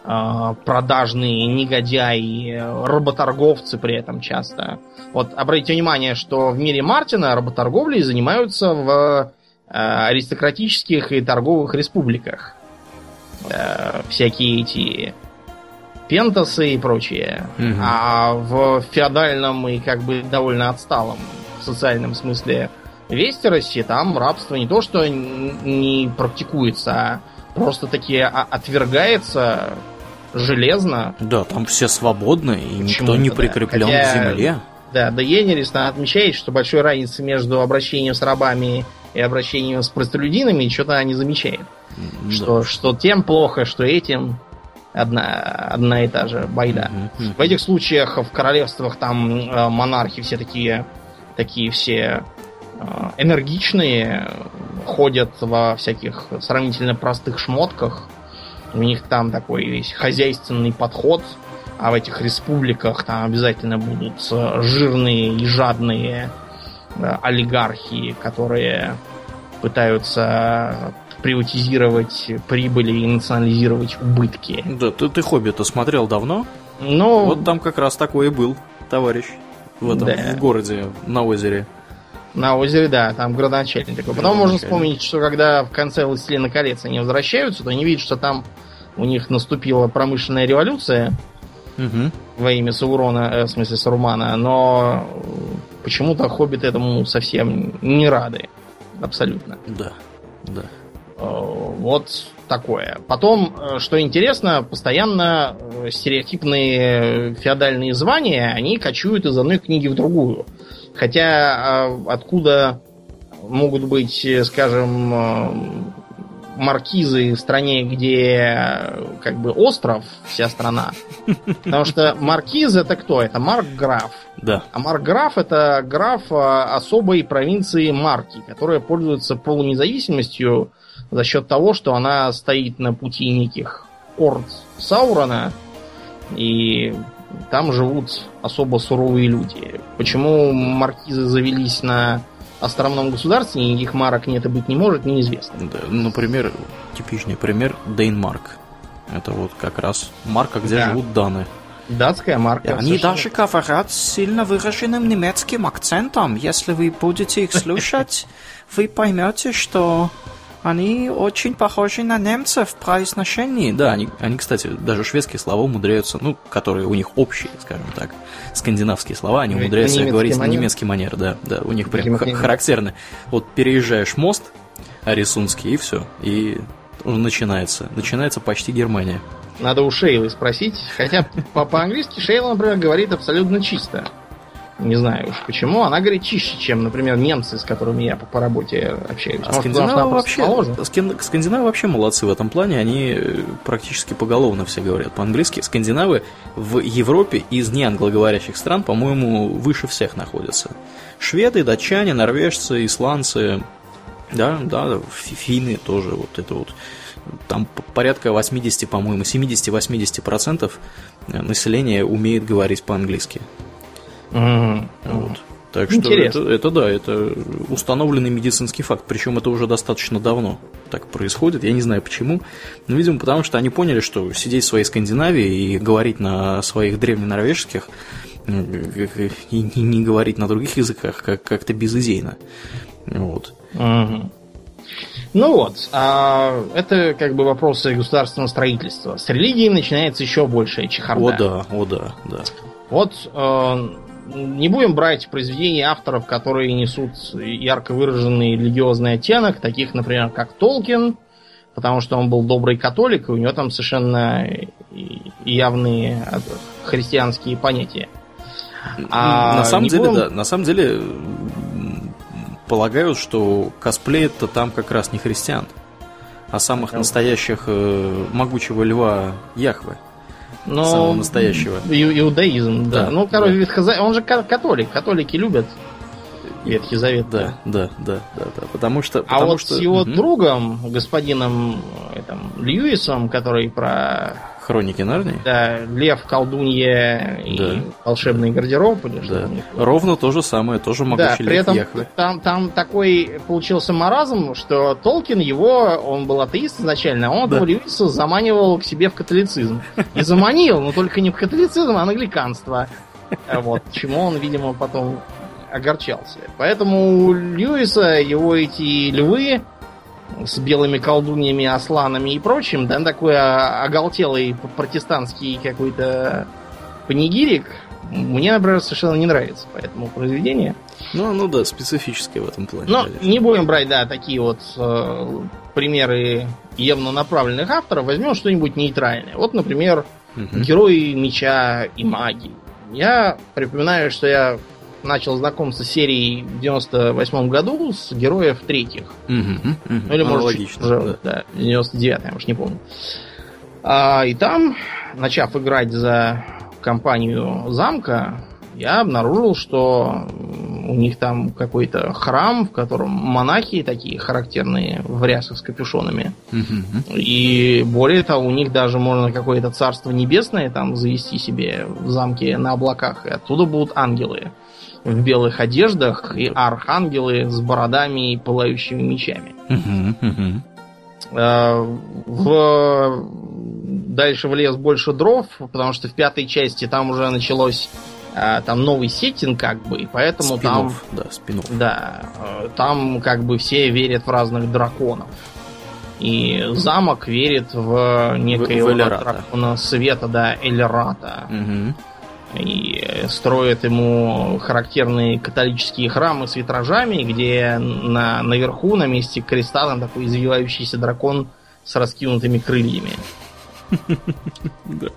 продажные негодяи, работорговцы при этом часто вот обратите внимание, что в мире Мартина работорговлей занимаются в э, аристократических и торговых республиках. Э, всякие эти пентасы и прочее. Угу. А в феодальном и как бы довольно отсталом в социальном смысле Вестеросе там рабство не то, что не практикуется, а просто таки отвергается железно. Да, там все свободны, и никто не прикреплен Хотя... к земле. Да, Дейенерис отмечает, что большой разницы между обращением с рабами и обращением с простолюдинами что-то она не замечает. Да. Что, что тем плохо, что этим одна, одна и та же байда. Mm-hmm. В этих случаях в королевствах там э, монархи все такие, такие все э, энергичные, ходят во всяких сравнительно простых шмотках. У них там такой весь хозяйственный подход – а в этих республиках там обязательно будут э, жирные и жадные да, олигархи, которые пытаются приватизировать прибыли и национализировать убытки. Да, ты, ты «Хоббита» смотрел давно? Ну... Вот там как раз такой и был, товарищ. В этом, да. в городе, на озере. На озере, да, там градоначальник такой. Потом можно вспомнить, что когда в конце «Властелина колец» они возвращаются, то они видят, что там у них наступила промышленная революция, угу. во имя Саурона, э, в смысле Сарумана, но почему-то хоббиты этому совсем не рады. Абсолютно. Да, да. Э, вот такое. Потом, э, что интересно, постоянно стереотипные феодальные звания, они кочуют из одной книги в другую. Хотя откуда могут быть, скажем, маркизы в стране, где как бы остров, вся страна. Потому что маркиз это кто? Это маркграф. Да. А маркграф это граф а, особой провинции Марки, которая пользуется полунезависимостью за счет того, что она стоит на пути неких орд Саурона, и там живут особо суровые люди. Почему маркизы завелись на островном государстве никаких марок нет и быть не может, неизвестно. Да, например, типичный пример Дейнмарк. Это вот как раз марка, где да. живут даны. Датская марка. Они даже говорят с сильно выраженным немецким акцентом. Если вы будете их слушать, [laughs] вы поймете, что они очень похожи на немцев в произношении. Да, они, они, кстати, даже шведские слова умудряются, ну, которые у них общие, скажем так, скандинавские слова, они умудряются говорить манер? на немецкий манер, да, да, у них прям х- характерно. Вот переезжаешь мост Арисунский, и все, и начинается, начинается почти Германия. Надо у Шейлы спросить, хотя по-английски Шейла, например, говорит абсолютно чисто. Не знаю уж почему. Она говорит чище, чем, например, немцы, с которыми я по, по работе общаюсь. А скандинавы вообще, скандинавы вообще молодцы в этом плане. Они э, практически поголовно все говорят по-английски. Скандинавы в Европе из неанглоговорящих стран, по-моему, выше всех находятся. Шведы, датчане, норвежцы, исландцы, да, да, финны тоже вот это вот там порядка 80, по-моему, 70-80% населения умеет говорить по-английски. Mm-hmm. Вот. Так что это, это да, это установленный медицинский факт, причем это уже достаточно давно так происходит. Я не знаю почему, но, видимо, потому что они поняли, что сидеть в своей Скандинавии и говорить на своих древненорвежских и не говорить на других языках как- как-то безыдейно. Вот. Угу. Ну вот, а это как бы вопросы государственного строительства. С религией начинается еще большая чехарда. О да, о да, да. Вот э, не будем брать произведения авторов, которые несут ярко выраженный религиозный оттенок, таких, например, как Толкин, потому что он был добрый католик, и у него там совершенно явные христианские понятия. А на самом деле, будем... да, на самом деле полагают, что косплей это там как раз не христиан, а самых настоящих э, могучего льва Яхвы. Но... Самого настоящего. Иудаизм, да. да ну, короче, да. он же католик. Католики любят Ветхий Завет. Да, да, да, да, да. Потому что. А потому вот что... с его угу. другом, господином этим, Льюисом, который про Хроники Нарнии? Да, Лев, колдунья и да. волшебный гардероб или что да. Ровно то же самое, тоже могучий да, при этом Яхве. Там, там такой получился маразм, что Толкин его, он был атеист изначально, а он да. Льюиса заманивал к себе в католицизм. И заманил, но только не в католицизм, а в англиканство. Вот, чему он, видимо, потом огорчался. Поэтому у Льюиса его эти львы с белыми колдуньями, асланами и прочим, да, такой оголтелый протестантский какой-то панигирик, мне, например, совершенно не нравится по этому произведению. Ну, ну да, специфическое в этом плане. Но конечно. не будем брать, да, такие вот э, примеры явно направленных авторов. Возьмем что-нибудь нейтральное. Вот, например, угу. герои меча и магии. Я припоминаю, что я начал знакомиться с серией в 98 году с героев третьих. Угу, угу. Ну или может уже, да. да, 99 я уж не помню. А, и там, начав играть за компанию замка, я обнаружил, что у них там какой-то храм, в котором монахи такие характерные в рясах с капюшонами. Угу. И более того, у них даже можно какое-то царство небесное там завести себе в замке на облаках, и оттуда будут ангелы в белых одеждах и архангелы с бородами и пылающими мечами. Э, в... Дальше в лес больше дров, потому что в пятой части там уже началось э, там новый сеттинг, как бы, и поэтому там... Да, спинов. Да, э, там как бы все верят в разных драконов. И замок верит в некоего в, в дракона света, да, Эльрата. Угу и строят ему характерные католические храмы с витражами, где на, наверху, на месте креста, там такой извивающийся дракон с раскинутыми крыльями. Да.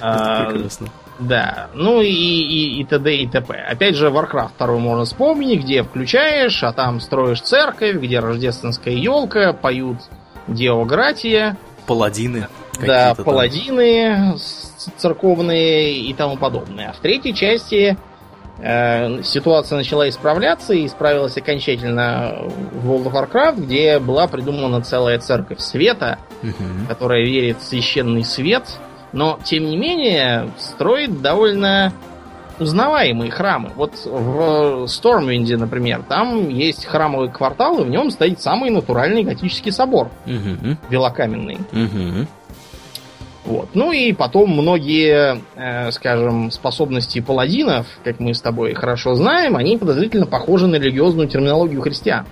А, прекрасно. Да, ну и, и, и т.д. и т.п. Опять же, Warcraft 2 можно вспомнить, где включаешь, а там строишь церковь, где рождественская елка, поют Деогратия. Паладины. Да, паладины церковные и тому подобное. А в третьей части э, ситуация начала исправляться и исправилась окончательно в World of Warcraft, где была придумана целая церковь света, угу. которая верит в священный свет, но тем не менее строит довольно узнаваемые храмы. Вот в Стормвинде, например, там есть храмовый квартал, и в нем стоит самый натуральный готический собор. Угу. Велокаменный. Угу. Вот. Ну и потом многие, э, скажем, способности паладинов, как мы с тобой хорошо знаем, они подозрительно похожи на религиозную терминологию христиан.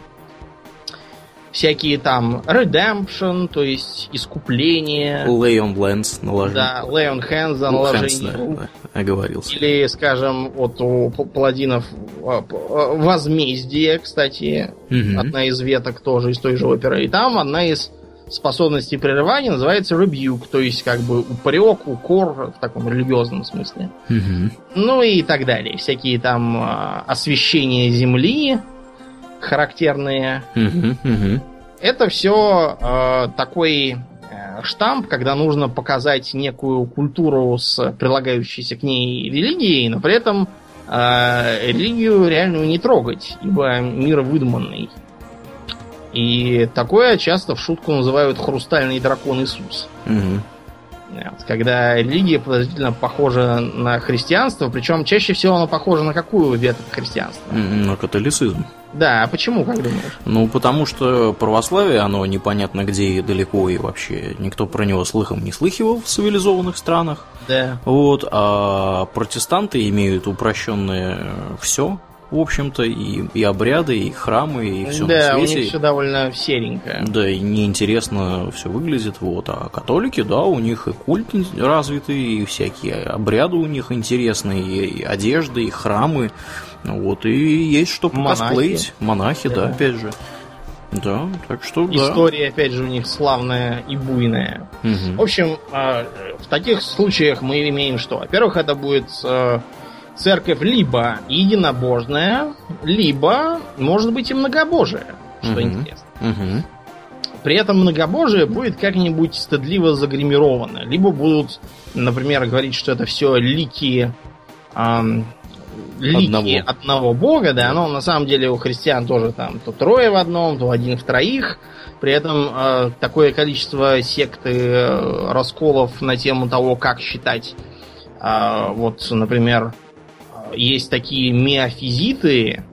Всякие там redemption, то есть искупление. Lay on lands наложение. Да, lay on hands, за наложение. Hands, да, да, оговорился. Или, скажем, вот у паладинов а, а, возмездие, кстати, угу. одна из веток тоже из той же оперы. И там одна из способности прерывания называется rebuke, то есть как бы упрек, укор в таком религиозном смысле. Мгм. Ну и так далее. Всякие там а, освещения земли характерные. Мгм. Мгм. Это все такой э, штамп, когда нужно показать некую культуру с прилагающейся к ней религией, но при этом э, религию реальную не трогать, ибо мир выдуманный. И такое часто в шутку называют хрустальный дракон Иисус. Вот, Когда религия подозрительно похожа на христианство, причем чаще всего она похожа на какую ветвь христианства? На католицизм. Да, а почему, как думаешь? Ну, потому что православие, оно непонятно где и далеко, и вообще никто про него слыхом не слыхивал в цивилизованных странах. Да. Вот, а протестанты имеют упрощенное все, в общем-то, и, и обряды, и храмы, и все да, на у свете. них все довольно серенькое. Да, и неинтересно все выглядит, вот. А католики, да, у них и культ развитый, и всякие обряды у них интересные, и, и одежды, и храмы. Вот, и есть что покосплеить. Монахи, да. Да. опять же. Да, так что да. История, опять же, у них славная и буйная. Мгм. В общем, э, в таких случаях мы имеем что? Во-первых, это будет э, церковь либо единобожная, либо, может быть, и многобожие, что Мгм. интересно. Мгм. При этом многобожие будет как-нибудь стыдливо загримировано. Либо будут, например, говорить, что это все лики, ам, лики Одного. одного. бога, да, но на самом деле у христиан тоже там то трое в одном, то один в троих. При этом э, такое количество сект и э, расколов на тему того, как считать. А, вот, например, э, есть такие миофизиты,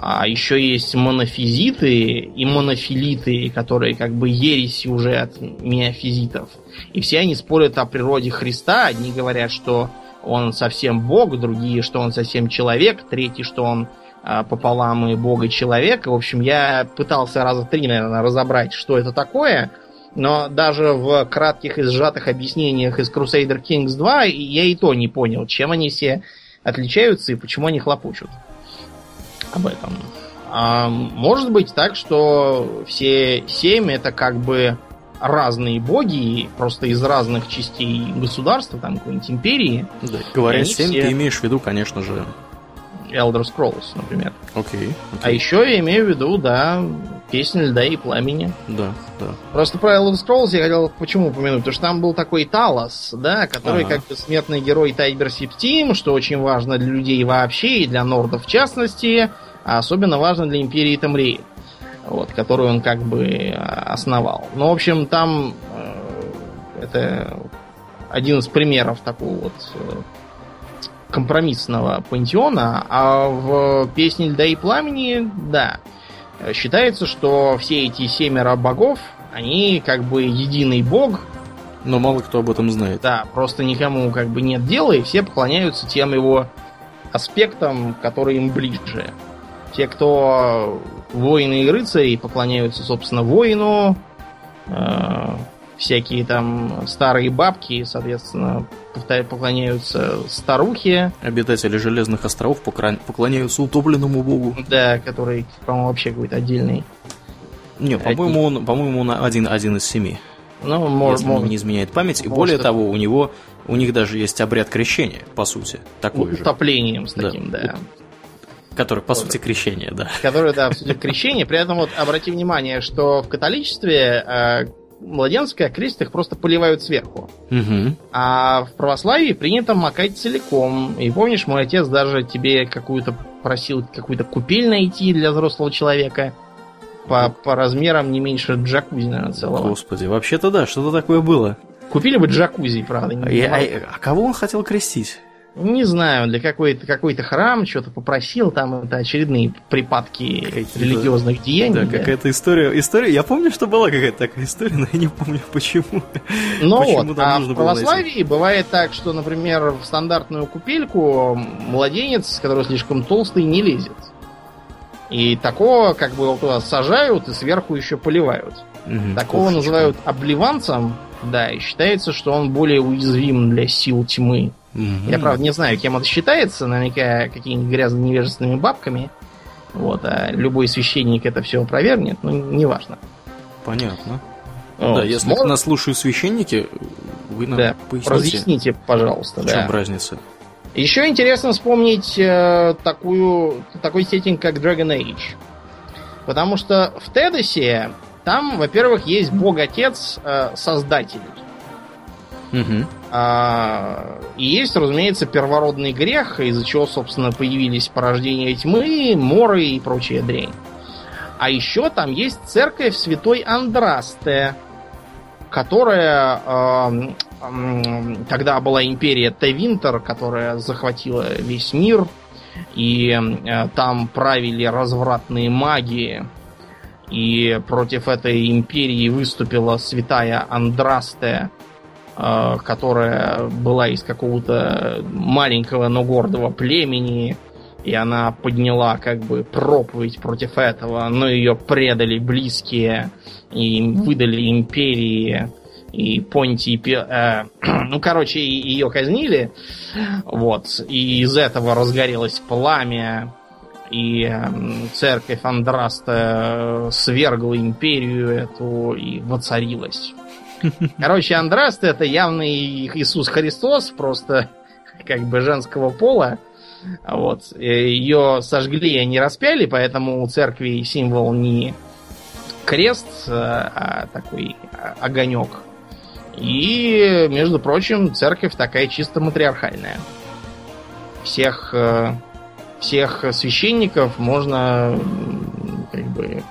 а еще есть монофизиты и монофилиты, которые как бы ереси уже от миофизитов. И все они спорят о природе Христа. Одни говорят, что он совсем Бог, другие, что он совсем человек, третий, что он а, пополам и Бог и человек. В общем, я пытался раза три, наверное, разобрать, что это такое. Но даже в кратких и сжатых объяснениях из Crusader Kings 2 я и то не понял, чем они все отличаются и почему они хлопочут об этом. А, может быть так, что все семь это как бы разные боги, просто из разных частей государства, там какой-нибудь империи. Да, говоря 7, все- ты имеешь в виду, конечно же. Elder Scrolls, например. Окей. А еще я имею в виду, да, песня льда и пламени. Да, да. Просто про Elder Scrolls я хотел почему упомянуть, потому что там был такой Талос, да, который Ага. как бы смертный герой Тайбер Септим, что очень важно для людей вообще и для нордов в частности, а особенно важно для империи Тамриэль, вот, которую он как бы а, основал. Ну, в общем, там э, это один из примеров такого вот э, компромиссного пантеона, а в песне льда и пламени, да, Считается, что все эти семеро богов, они как бы единый бог, Но мало кто об этом знает. да, просто никому как бы нет дела, и все поклоняются тем его аспектам, которые им ближе. Те, кто воины и рыцари, поклоняются, собственно, воину, э, всякие там старые бабки, соответственно, поклоняются старухе, Обитатели Железных островов поклоняются утопленному богу. да, который, по-моему, вообще какой-то отдельный. Не, по-моему, он, по-моему, он один, один из семи. Ну, может, если не изменяет память. И может, более это- того, у него у них даже есть обряд крещения, по сути, такой же. утоплением с Да. таким, да. Который, по сути, крещение, да. Который, да, [laughs] обсудит крещение. При этом вот обрати внимание, что в католичестве младенцев, как крестят, их просто поливают сверху. Угу. А в православии принято макать целиком. И помнишь, мой отец даже тебе какую-то просил какую-то купель найти для взрослого человека. По, по размерам не меньше джакузи, наверное, целого. Господи, вообще-то да, что-то такое было. Купили бы джакузи, правда. А, Не, я- а- а кого он хотел крестить? Не знаю, для какой-то какой-то храм что-то попросил, там это очередные припадки Какие-то, религиозных деяний. Да, да. какая-то история. История. Я помню, что была какая-то такая история, но я не помню почему. Ну Почему вот, а в православии бывает так, что, например, в стандартную купельку младенец, который слишком толстый, не лезет. И такого как бы вот туда сажают и сверху еще поливают. Мгм, Такого кошечка. называют обливанцем, да, и считается, что он более уязвим для сил тьмы. Я, правда, не знаю, кем это считается, наверняка какими-нибудь грязно-невежественными бабками. Вот, а любой священник это все опровергнет, ну, неважно. Понятно. Вот. Да, если Может... нас слушают священники, вы нам да. поясните. Разъясните, пожалуйста. В чем да. разница? Еще интересно вспомнить э, такую, такой сеттинг, как Dragon Age. Потому что в Тедосе там, во-первых, есть бог-отец э, создателей. Угу. А, и есть, разумеется, первородный грех, из-за чего, собственно, появились порождения тьмы, моры и прочая дрянь. А еще там есть церковь святой Андрасте, которая э, э, тогда была империя Тевинтер, которая захватила весь мир, и э, там правили развратные маги, и против этой империи выступила святая Андрасте, которая была из какого-то маленького, но гордого племени, и она подняла как бы проповедь против этого, но ее предали близкие и выдали империи и Понтий, э, [clears throat] ну, короче, ее казнили, вот, и из этого разгорелось пламя, и э, церковь Андраста свергла империю эту и воцарилась. Короче, Андраст это явный Иисус Христос, просто как бы женского пола, вот. Ее сожгли, а не распяли, поэтому у церкви символ не крест, а такой огонек. И, между прочим, церковь такая чисто матриархальная. Всех, э, всех священников можно как бы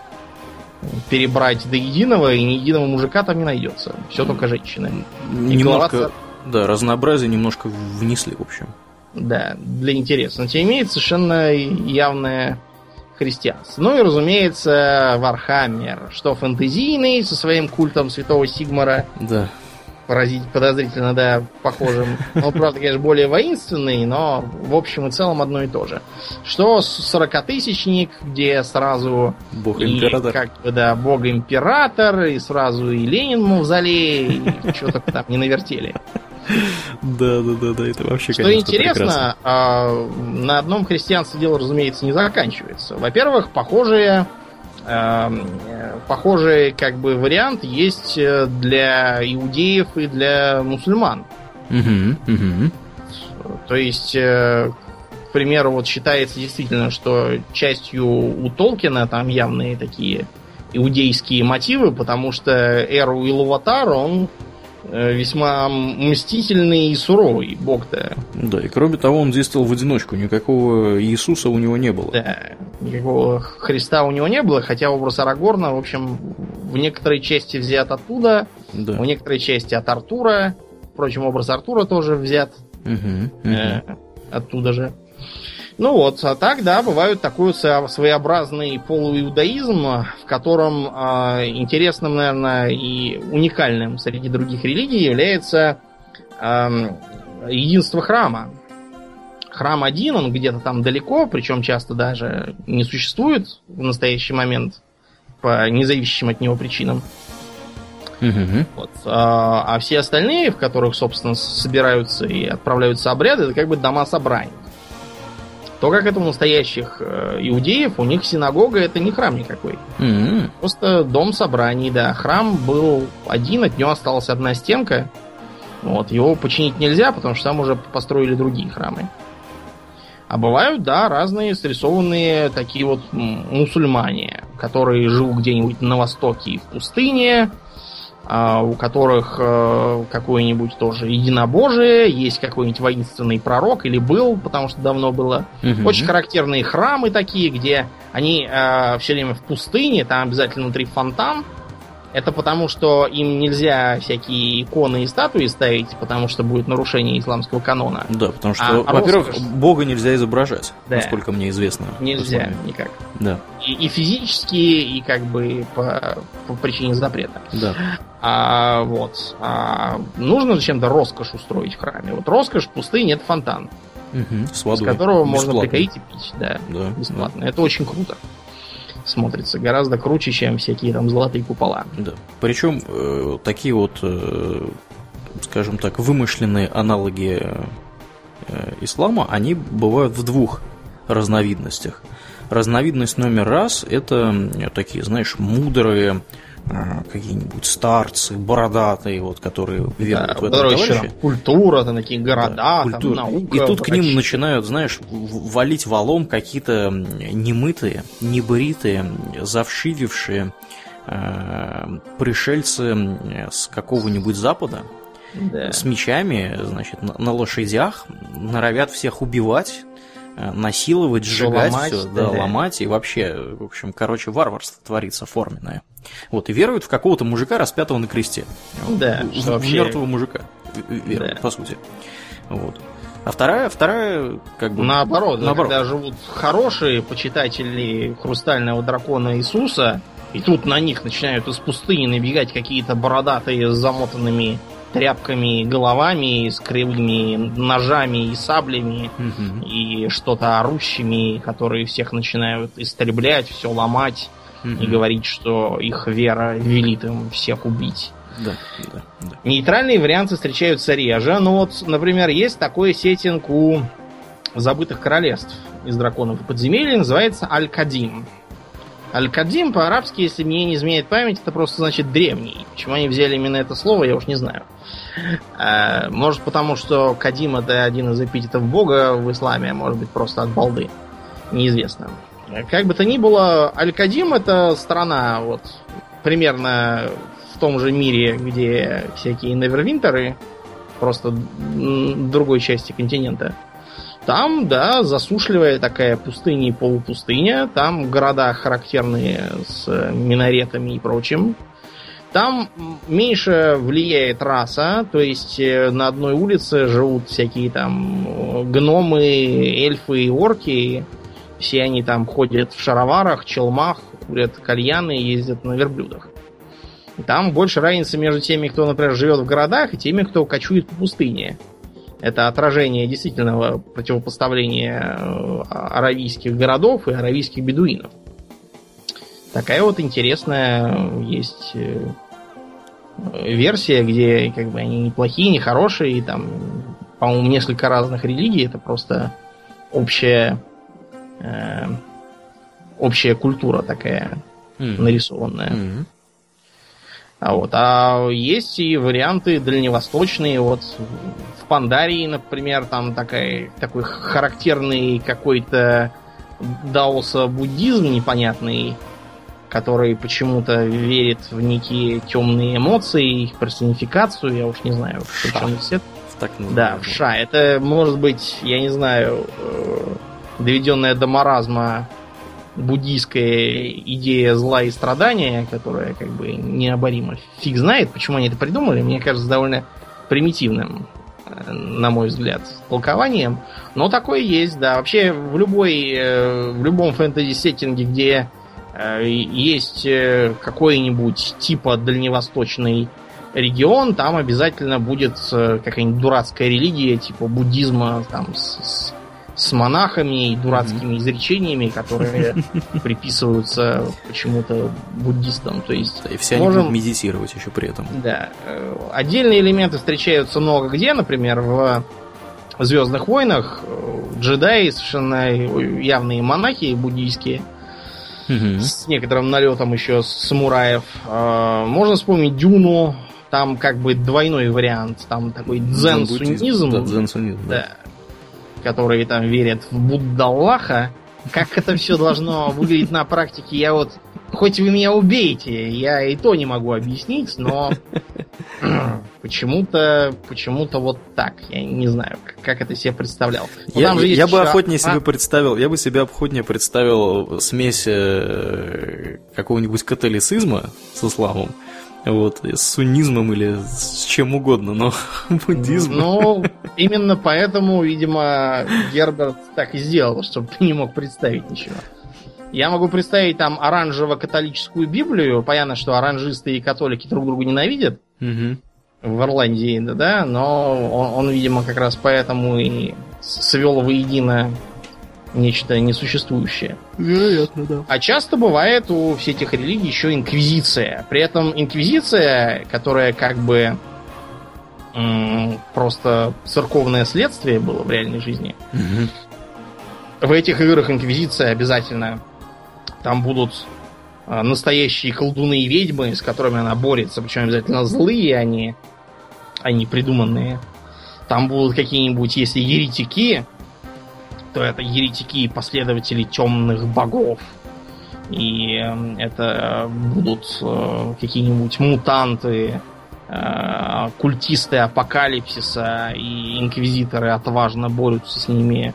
перебрать до единого, и ни единого мужика там не найдется. Все только женщины. Немножко, да, разнообразие немножко внесли, в общем. Да, для интереса. Но тем не менее совершенно явное христианство. Ну и, разумеется, Warhammer, что фэнтезийный, со своим культом святого Сигмара. Да. Поразить, подозрительно, да, похожим. Ну, правда, конечно, более воинственный, но в общем и целом одно и то же. Что сорокатысячник, где сразу... Бог-император. Как бы, да, бог-император, и сразу и Ленин в мавзолее, и что-то там не навертели. Да, да, да, да, это вообще, Что интересно, а, на одном христианстве дело, разумеется, не заканчивается. Во-первых, похожие похожий как бы вариант есть э, для иудеев и для мусульман. Угу, угу. То есть, э, к примеру, вот считается действительно, что частью у Толкина там явные такие иудейские мотивы, потому что Эру Илуватар, он весьма мстительный и суровый бог-то. Да, и кроме того, он действовал в одиночку, никакого Иисуса у него не было. Да, никакого Христа у него не было, хотя образ Арагорна, в общем, в некоторой части взят оттуда, да. в некоторой части от Артура. Впрочем, образ Артура тоже взят угу, угу. Э, оттуда же. Ну вот, а так, да, бывают такой своеобразный полуиудаизм, в котором э, интересным, наверное, и уникальным среди других религий является э, единство храма. Храм один, он где-то там далеко, причем часто даже не существует в настоящий момент по независящим от него причинам. Угу. Вот. А, а все остальные, в которых, собственно, собираются и отправляются обряды, это как бы дома собраний. То, как это у настоящих э, иудеев, у них синагога это не храм никакой. Mm-hmm. Просто дом собраний, да. Храм был один, от него осталась одна стенка. Вот, его починить нельзя, потому что там уже построили другие храмы. А бывают, да, разные срисованные такие вот мусульмане, которые живут где-нибудь на востоке и в пустыне, у которых э, какое-нибудь тоже единобожие, есть какой-нибудь воинственный пророк, или был, потому что давно было. Угу. Очень характерные храмы такие, где они э, все время в пустыне, там обязательно внутри фонтан, это потому, что им нельзя всякие иконы и статуи ставить, потому что будет нарушение исламского канона. Да, потому что, а, во-первых, роскошь... Бога нельзя изображать, да. насколько мне известно. Нельзя никак. Да. И, и физически, и как бы по, по причине запрета. Да. А, вот. А, нужно зачем-то роскошь устроить в храме. Вот роскошь в пустыне это фонтан. Угу, с, водой. с которого бесплатно. можно прикоить и пить. Да, да бесплатно. Да. Это очень круто смотрится. Гораздо круче, чем всякие там золотые купола. Да. Причем э, такие вот, э, скажем так, вымышленные аналоги э, ислама, они бывают в двух разновидностях. Разновидность номер раз – это такие, знаешь, мудрые, какие-нибудь старцы, бородатые, вот, которые веруют Да, в это товарища. культура, там такие города, Да, там культура. наука. И тут к ним начинают, знаешь, валить валом какие-то немытые, небритые, завшивившие э, пришельцы с какого-нибудь запада, Да. с мечами, значит, на, на лошадях, норовят всех убивать, насиловать, Всё сжигать ломать, все, да, да. ломать, и вообще, в общем, короче, варварство творится форменное. Вот, и веруют в какого-то мужика, распятого на кресте. Да, В- что вообще- мертвого мужика веруют, Да. по сути. Вот. А вторая, вторая, как бы... Наоборот, наоборот. когда живут хорошие почитатели хрустального дракона Иисуса, и тут на них начинают из пустыни набегать какие-то бородатые с замотанными тряпками головами, с кривыми ножами и саблями, Мгм. и что-то орущими, которые всех начинают истреблять, все ломать и Мгм. говорить, что их вера велит им всех убить. Да, да, да. Нейтральные варианты встречаются реже. Ну вот, например, есть такой сеттинг у забытых королевств из драконов и подземелья, называется Аль-Кадим. Аль-Кадим по-арабски, если мне не изменяет память, это просто значит древний. Почему они взяли именно это слово, я уж не знаю. Э, Может потому, что Кадим это один из эпитетов бога в исламе, а может быть просто от балды. Неизвестно. Как бы то ни было, Аль-Кадим это страна вот примерно в том же мире, где всякие Невервинтеры, просто другой части континента. Там, да, засушливая такая пустыня и полупустыня. Там города характерные с минаретами и прочим. Там меньше влияет раса, то есть э, на одной улице живут всякие там э, гномы, эльфы и орки. Все они там ходят в шароварах, челмах, курят кальяны и ездят на верблюдах. Там больше разницы между теми, кто, например, живет в городах, и теми, кто кочует по пустыне. Это отражение действительного противопоставления э, аравийских городов и аравийских бедуинов. Такая вот интересная есть э, версия, где как бы они не плохие, не хорошие, и там, по-моему, несколько разных религий. Это просто общая э, общая культура такая Мгм. нарисованная. Мгм. А вот, а есть и варианты дальневосточные. Вот в Пандарии, например, там такая, такой характерный какой-то даоса-буддизм непонятный, который почему-то верит в некие темные эмоции, их персонификацию, я уж не знаю, в чем. Так Да, в ша. Это может быть, я не знаю, э, доведенная до маразма буддийская идея зла и страдания, которая как бы необорима. Фиг знает, почему они это придумали. Мне кажется, довольно примитивным, э, на мой взгляд, толкованием. Но такое есть, да. Вообще в любой, э, в любом фэнтези-сеттинге, где э, есть какой-нибудь типа дальневосточный регион, там обязательно будет какая-нибудь дурацкая религия, типа буддизма, там, с, с- с монахами и дурацкими изречениями, которые [laughs] приписываются почему-то буддистам. То есть, И все они можем- будут медитировать еще при этом. да. э, Отдельные элементы встречаются много где, например, в Звездных войнах джедаи совершенно явные монахи буддийские, Мгм. с некоторым налетом еще самураев. Э, Можно вспомнить Дюну, там как бы двойной вариант, там такой дзен-сунизм, Да, дзен-сунизм, да. да, которые там верят в Будда-Аллаха. Как это все должно выглядеть на практике, я вот... Хоть вы меня убейте, я и то не могу объяснить, но [clears throat] почему-то почему-то вот так. Я не знаю, как- это себе представлял. Но Я, я бы еще- охотнее а, себе представил, я бы себе охотнее представил смесь э, какого-нибудь католицизма с исламом, вот, с суннизмом или с чем угодно, но [laughs] буддизм. Ну, именно поэтому, видимо, Герберт так и сделал, чтобы ты не мог представить ничего. Я могу представить там оранжево-католическую Библию. Понятно, что оранжисты и католики друг друга ненавидят Мгм. в Ирландии, да, да, но он, он, видимо, как раз поэтому и свел воедино нечто несуществующее. Вероятно, да. А часто бывает у всех этих религий еще инквизиция. При этом инквизиция, которая как бы м, просто церковное следствие было в реальной жизни, в этих играх инквизиция обязательно там будут э, настоящие колдуны и ведьмы, с которыми она борется, причем обязательно злые они, а не придуманные. Там будут какие-нибудь, если еретики, то это еретики и последователи темных богов. И э, это будут э, какие-нибудь мутанты, э, культисты апокалипсиса и инквизиторы отважно борются с ними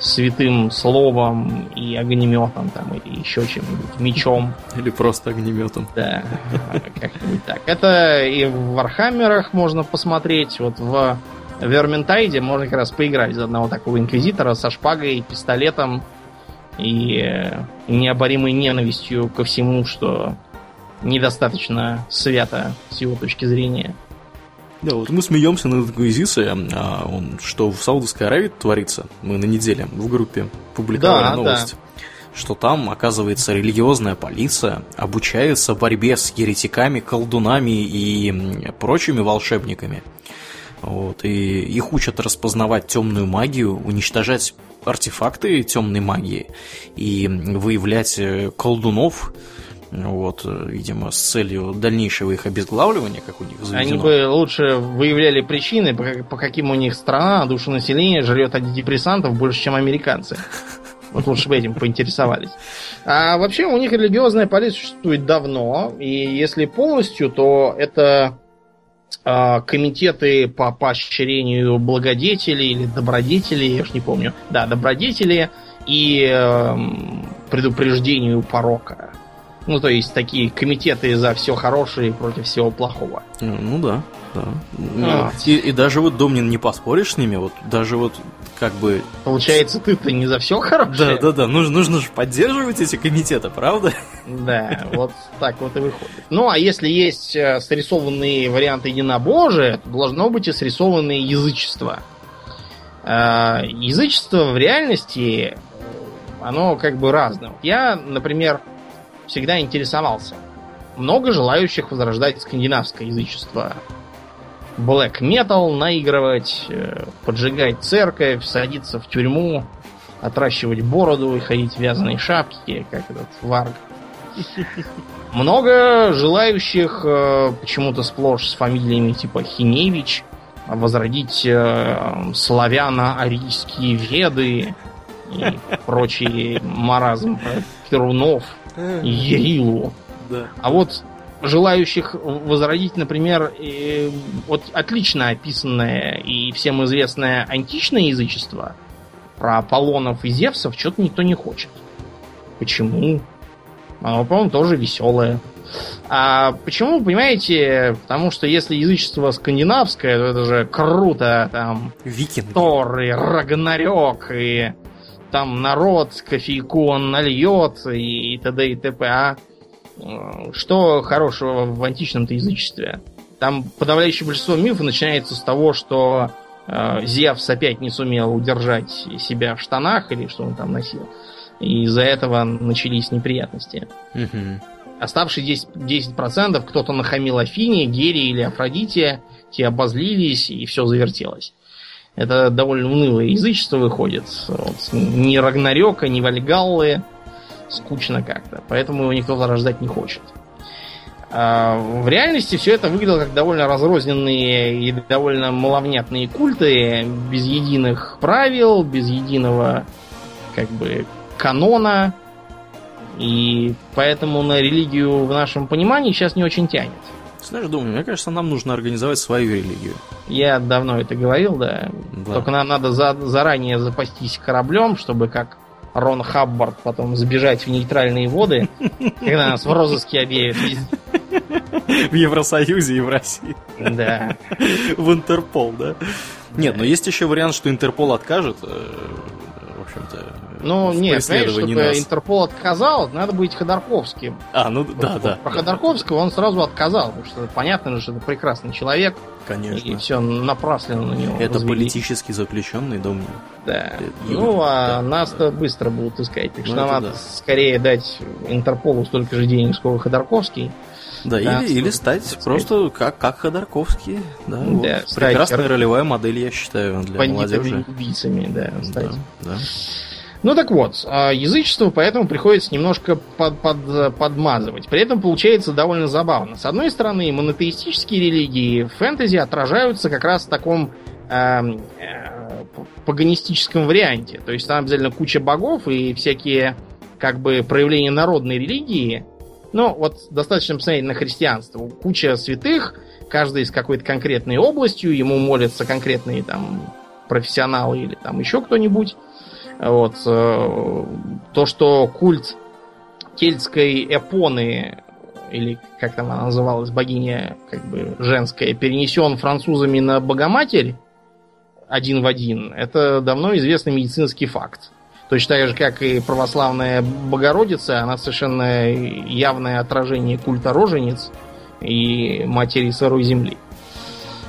святым словом и огнеметом там или еще чем-нибудь, мечом. Или просто огнеметом. Да, как-нибудь так. Это и в Вархаммерах можно посмотреть. Вот в Верментайде можно как раз поиграть за одного такого инквизитора со шпагой, пистолетом и э, необоримой ненавистью ко всему, что недостаточно свято с его точки зрения. Да, вот мы смеемся над инквизицией, а он, что в Саудовской Аравии творится, мы на неделе в группе публиковали да, новость. Да. Что там, оказывается, религиозная полиция обучается борьбе с еретиками, колдунами и прочими волшебниками. Вот, и их учат распознавать темную магию, уничтожать артефакты темной магии и выявлять э, колдунов, вот, э, видимо, с целью дальнейшего их обезглавливания, как у них заведено. Они бы лучше выявляли причины, по, каким у них страна, душу населения жрет антидепрессантов больше, чем американцы. Вот лучше бы этим поинтересовались. А вообще у них религиозная полиция существует давно, и если полностью, то это комитеты по поощрению благодетелей или добродетелей, я уж не помню. Да, добродетели и э, предупреждению порока. Ну, то есть такие комитеты за все хорошее против всего плохого. Ну да, да. Ну, и, и даже вот, Домнин, не поспоришь с ними, вот даже вот как бы... Получается, ты-то не за все хорошее? Да, да, да, нужно, нужно же поддерживать эти комитеты, правда? Да, вот так вот и выходит. Ну, а если есть э, срисованные варианты единобожия, то должно быть и срисованное язычество. Э, язычество в реальности, оно как бы разное. Я, например, всегда интересовался. Много желающих возрождать скандинавское язычество. Black metal наигрывать, э, поджигать церковь, садиться в тюрьму, отращивать бороду и ходить в вязаной шапке, как этот варг. Много желающих, э, почему-то сплошь с фамилиями типа Хиневич, возродить э, славяно-арийские веды и прочие маразм Перунов – Ерилу. Да. А вот желающих возродить, например, э, вот отлично описанное и всем известное античное язычество про Аполлонов и Зевсов что-то никто не хочет. Почему? Оно, по-моему, тоже веселое. А почему, понимаете, потому что если язычество скандинавское, то это же круто, там Викинги. Тор и Рагнарёк и там народ кофейку он нальет и, и т.д. и т.п. А что хорошего в античном-то язычестве? Там подавляющее большинство мифов начинается с того, что э, Зевс опять не сумел удержать себя в штанах или что он там носил. И из-за этого начались неприятности. Угу. Оставшие 10%, 10% кто-то нахамил Афине, Гере или Афродите, те обозлились и все завертелось. Это довольно унылое язычество выходит. Вот, ни Рагнарёка, ни Вальгаллы. Скучно как-то. Поэтому его никто зарождать не хочет. А в реальности все это выглядело как довольно разрозненные и довольно маловнятные культы, без единых правил, без единого как бы канона. И поэтому на религию в нашем понимании сейчас не очень тянет. Знаешь, думаю, мне кажется, нам нужно организовать свою религию. Я давно это говорил, да. да. Только нам надо за, заранее запастись кораблем, чтобы как Рон Хаббард потом сбежать в нейтральные воды, [laughs] когда нас в розыске объявят. В Евросоюзе и в России. Да. В Интерпол, да? Нет, но есть еще вариант, что Интерпол откажет. Э, в общем-то, ну, нет, понимаешь, чтобы нас. Интерпол отказал, надо быть Ходорковским. А, ну да, да. Про Ходорковского он сразу отказал, потому что понятно же, что это прекрасный человек. Конечно. И все напрасленно на него Это возвели. политически заключенный дом. Да. И, ну, а да, нас-то быстро будут искать. Так ну, что надо да. скорее дать Интерполу столько же денег, сколько Ходорковский. Да, да или, или стать сказать. просто как, как Ходорковский. Да, да вот. Прекрасная ролевая модель, я считаю, для молодежи. убийцами, да, стать. Да, да. Ну так вот, а, язычество поэтому приходится немножко под, под, подмазывать. При этом получается довольно забавно. С одной стороны, монотеистические религии в фэнтези отражаются как раз в таком э, э, паганистическом варианте. То есть там обязательно куча богов и всякие как бы проявления народной религии. Ну, вот достаточно посмотреть на христианство. Куча святых, каждый из какой-то конкретной областью, ему молятся конкретные там профессионалы или там еще кто-нибудь. Вот. Э, то, что культ кельтской эпоны, или как там она называлась, богиня как бы женская, перенесен французами на Богоматерь один в один, это давно известный медицинский факт. Точно так же, как и православная Богородица, она совершенно явное отражение культа рожениц и матери сырой земли.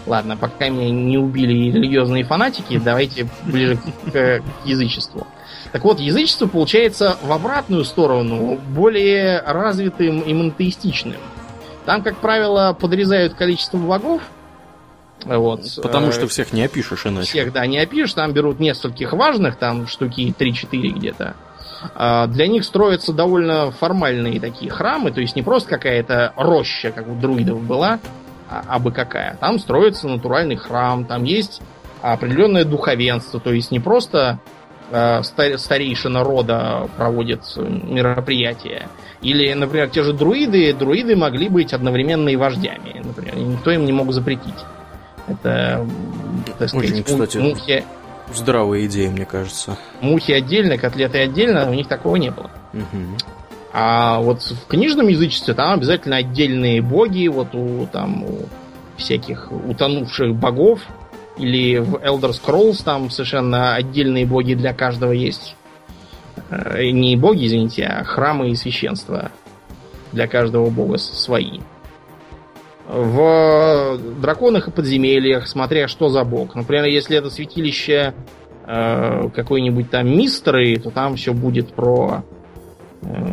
Ладно, пока меня не убили религиозные фанатики, давайте ближе к, к язычеству. Так вот, язычество получается в обратную сторону, более развитым и монотеистичным. Там, как правило, подрезают количество богов. Вот, Потому э, что всех не опишешь иначе. Всех, да, не опишешь. Там берут нескольких важных, там штуки 3-4 где-то. А для них строятся довольно формальные такие храмы, то есть не просто какая-то роща, как у друидов была, а, а бы какая. Там строится натуральный храм, там есть определенное духовенство, то есть не просто э, старейшина рода проводит мероприятия. Или, например, те же друиды, друиды могли быть одновременно и вождями, например, никто им не мог запретить. Это, так сказать, Очень, кстати, мухи... здравая идея, мне кажется. Мухи отдельно, котлеты отдельно, у них такого не было. Угу. А вот в книжном язычестве там обязательно отдельные боги, вот у там у всяких утонувших богов, или в Elder Scrolls там совершенно отдельные боги для каждого есть. Э, не боги, извините, а храмы и священства для каждого бога свои. В драконах и подземельях, смотря что за бог. Например, если это святилище э, какой-нибудь там мистеры, то там все будет про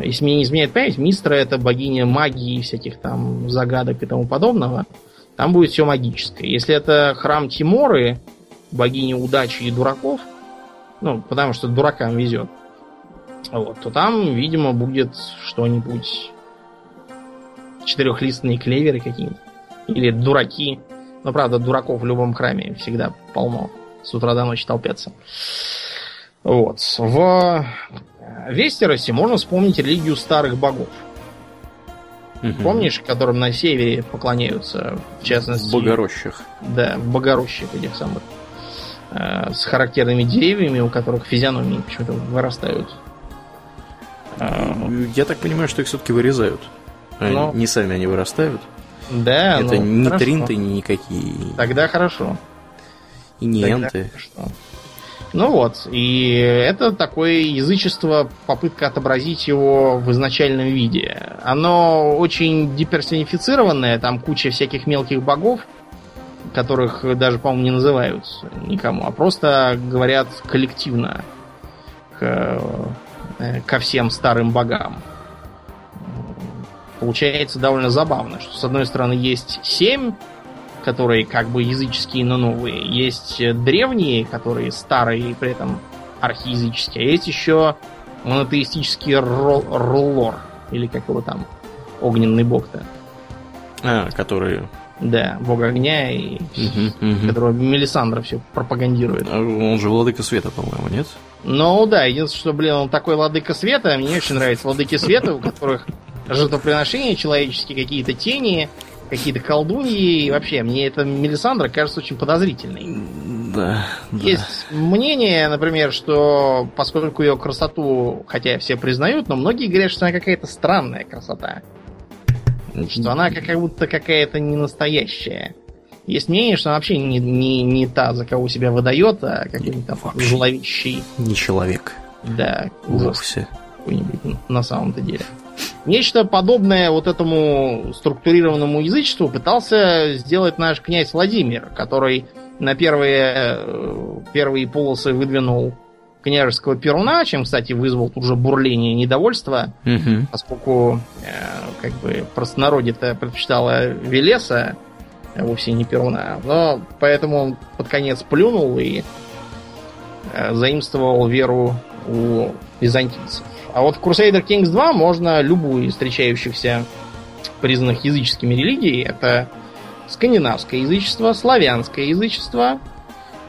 если мне не изменяет память, Мистра это богиня магии, всяких там загадок и тому подобного. Там будет все магическое. Если это храм Тиморы, богини удачи и дураков, ну, потому что дуракам везет, вот, то там, видимо, будет что-нибудь четырехлистные клеверы какие-нибудь. Или дураки. Но, правда, дураков в любом храме всегда полно. С утра до ночи толпятся. Вот. В Вестеросе можно вспомнить религию старых богов. Угу. Помнишь, которым на севере поклоняются, в частности... В Богорощах. Да, в Богорощах этих самых. Э, с характерными деревьями, у которых физиономии почему-то вырастают. Э, Я так понимаю, что их все-таки вырезают. Но... Не сами они вырастают. Да, Это ну, не хорошо. тринты, ни никакие. Тогда хорошо. И не Тогда энты. Хорошо. Ну вот, и это такое язычество, попытка отобразить его в изначальном виде. Оно очень деперсонифицированное, там куча всяких мелких богов, которых даже, по-моему, не называют никому, а просто говорят коллективно к, э, ко всем старым богам. Получается довольно забавно, что с одной стороны есть семь которые как бы языческие, но новые. Есть древние, которые старые и при этом архиязыческие. А есть еще монотеистический роллор. Или как его там, огненный бог-то. А, который... Да, бог огня, и угу, угу. которого Мелисандра все пропагандирует. А он же владыка света, по-моему, нет? Ну да, единственное, что, блин, он такой владыка света. Мне очень нравятся владыки света, у которых жертвоприношения человеческие, какие-то тени, какие-то колдуньи. И вообще, мне это Мелисандра кажется очень подозрительной. Да. Есть да. мнение, например, что поскольку ее красоту, хотя все признают, но многие говорят, что она какая-то странная красота. Что она как будто какая-то не настоящая. Есть мнение, что она вообще не, не, не та, за кого себя выдает, а какой-нибудь там зловещий. Не человек. Да, ужас. Какой-нибудь на самом-то деле. Нечто подобное вот этому структурированному язычеству пытался сделать наш князь Владимир, который на первые, э, первые полосы выдвинул княжеского Перуна, чем, кстати, вызвал тут же бурление недовольства, угу. поскольку э, как бы простонародье-то предпочитало Велеса, а вовсе не Перуна. Но поэтому он под конец плюнул и э, заимствовал веру у византийцев. А вот в Crusader Kings 2 можно любую из встречающихся признанных языческими религий. Это скандинавское язычество, славянское язычество,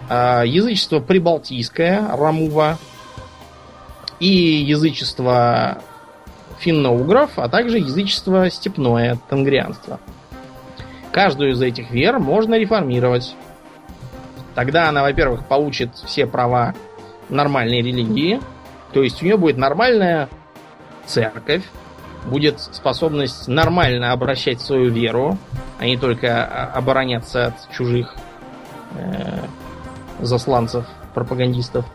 а, язычество прибалтийское, Рамува, и язычество финно-угров, а также язычество степное, тангрианство. Каждую из этих вер можно реформировать. Тогда она, во-первых, получит все права нормальной религии, то есть у нее будет нормальная церковь, будет способность нормально обращать свою веру, а не только обороняться от чужих э, засланцев, пропагандистов,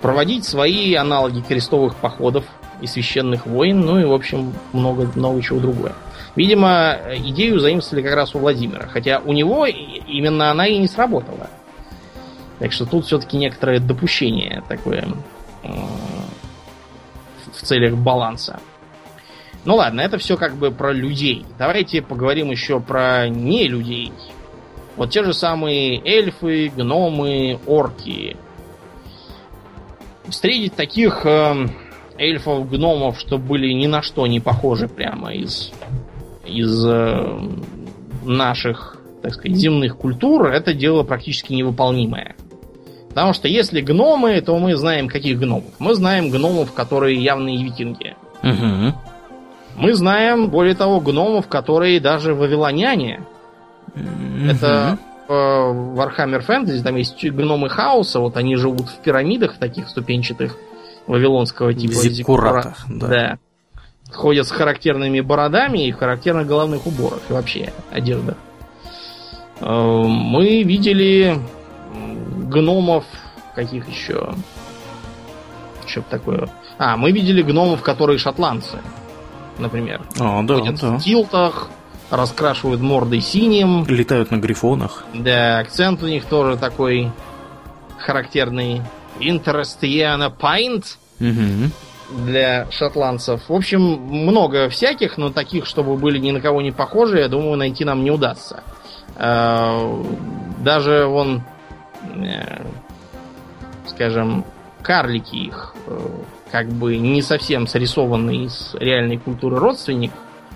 проводить свои аналоги крестовых походов и священных войн, ну и, в общем, много, много чего другое. Видимо, идею заимствовали как раз у Владимира, хотя у него именно она и не сработала. Так что тут все-таки некоторое допущение такое в целях баланса. Ну ладно, это все как бы про людей. Давайте поговорим еще про не людей. Вот те же самые эльфы, гномы, орки. Встретить таких э, эльфов, гномов, что были ни на что не похожи прямо из, из э, наших, так сказать, земных культур, это дело практически невыполнимое. Потому что если гномы, то мы знаем каких гномов. Мы знаем гномов, которые явные викинги. Угу. Мы знаем, более того, гномов, которые даже вавилоняне. Mm-hmm. Это в Warhammer Fantasy, там есть гномы хаоса, вот они живут в пирамидах таких ступенчатых вавилонского типа. Зиккуратах, да. да. Ходят с характерными бородами и в характерных головных уборах и вообще одеждах. Э, мы видели гномов каких еще? Что такое? А, мы видели гномов, которые шотландцы например. А, да, Ходят да. в тилтах, раскрашивают мордой синим. Летают на грифонах. Да, акцент у них тоже такой характерный. Interestiana Pint. Угу. Для шотландцев. В общем, много всяких, но таких, чтобы были ни на кого не похожи, я думаю, найти нам не удастся. А, даже вон, скажем, карлики их э, как бы не совсем срисованный из реальной культуры родственник,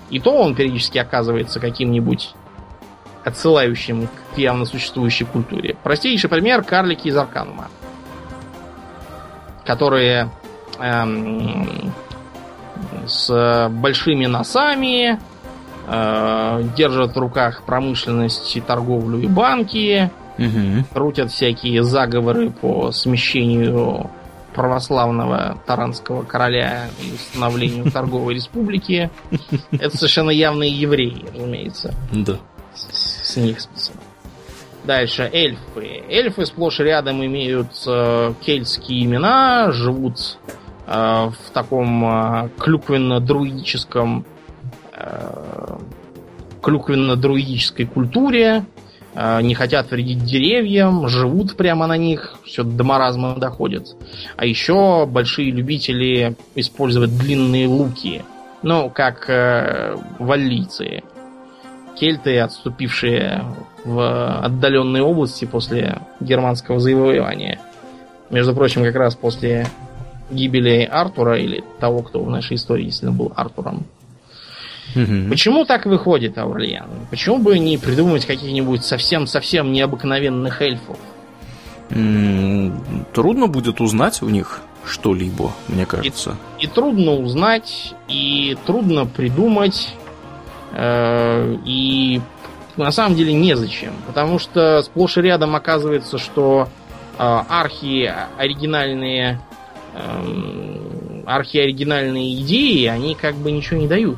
и то он периодически оказывается каким-нибудь отсылающим к явно существующей культуре. Простейший пример карлики из Арканума, которые эм, с большими носами э, держат в руках промышленность, торговлю и банки, угу. крутят всякие заговоры по смещению православного таранского короля и установлению [laughs] торговой республики. Это совершенно явные евреи, разумеется. Да. С, них списано. Дальше эльфы. Эльфы сплошь и рядом имеют э, кельтские имена, живут э, в таком э, клюквенно-друидическом э, клюквенно-друидической культуре. А, не хотят вредить деревьям, живут прямо на них, все до маразма доходит. А еще большие любители использовать длинные луки, ну, как э, валлийцы. Кельты, отступившие в отдаленные области после германского завоевания. Между прочим, как раз после гибели Артура или того, кто в нашей истории, он был Артуром. Угу. Почему так выходит, Аурлиан? Почему бы не придумать каких-нибудь совсем-совсем необыкновенных эльфов? Трудно будет узнать у них что-либо, мне кажется. И, и трудно узнать, и трудно придумать, э, и на самом деле незачем. Потому что сплошь и рядом оказывается, что э, архи оригинальные э, архиоригинальные идеи, они как бы ничего не дают.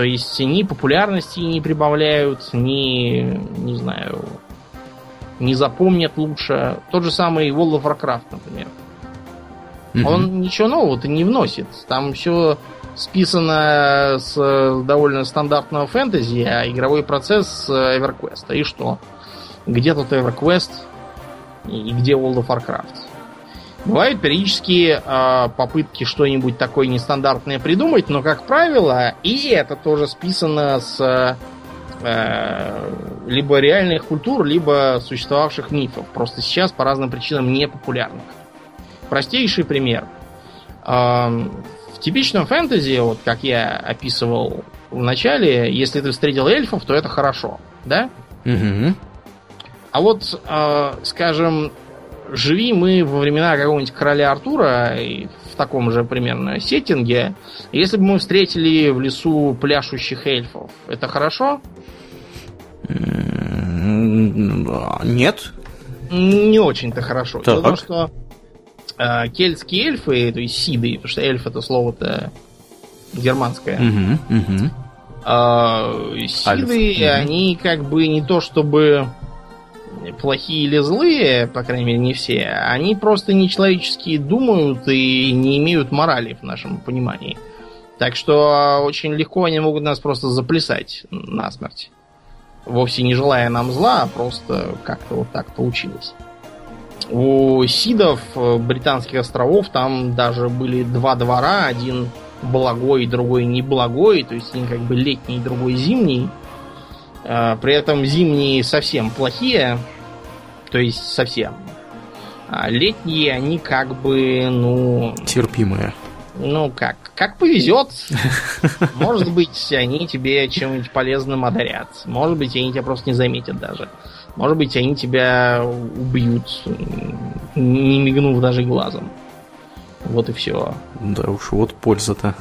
То есть ни популярности не прибавляют, ни, не знаю, не запомнят лучше. Тот же самый World of Warcraft, например. Mm-hmm. Он ничего нового-то не вносит. Там все списано с довольно стандартного фэнтези, а игровой процесс с EverQuest. И что? Где тут EverQuest и где World of Warcraft? Бывают периодически э, попытки что-нибудь такое нестандартное придумать, но, как правило, и это тоже списано с э, либо реальных культур, либо существовавших мифов. Просто сейчас по разным причинам не популярных. Простейший пример. В типичном фэнтези, вот как я описывал в начале, если ты встретил эльфов, то это хорошо, да? Угу. А вот, э, скажем, живи мы во времена какого-нибудь короля Артура и в таком же примерно сеттинге, если бы мы встретили в лесу пляшущих эльфов, это хорошо? Нет. Не очень-то хорошо. Так. Том, что э, кельтские эльфы, то есть сиды, потому что эльф это слово-то германское. Угу, угу. А, сиды, Альф, они как бы не то чтобы плохие или злые, по крайней мере, не все, они просто нечеловеческие думают и не имеют морали в нашем понимании. Так что очень легко они могут нас просто заплясать насмерть. Вовсе не желая нам зла, а просто как-то вот так получилось. У сидов британских островов там даже были два двора, один благой, другой неблагой, то есть один как бы летний, другой зимний. А, При этом зимние совсем плохие, то есть совсем. А летние они как бы, ну, Терпимые. ну как, как повезет. Может быть, они тебе чем-нибудь полезным одарят. Может быть, они тебя просто не заметят даже. Может быть, они тебя убьют, не мигнув даже глазом. Вот и все. Да уж, вот польза-то.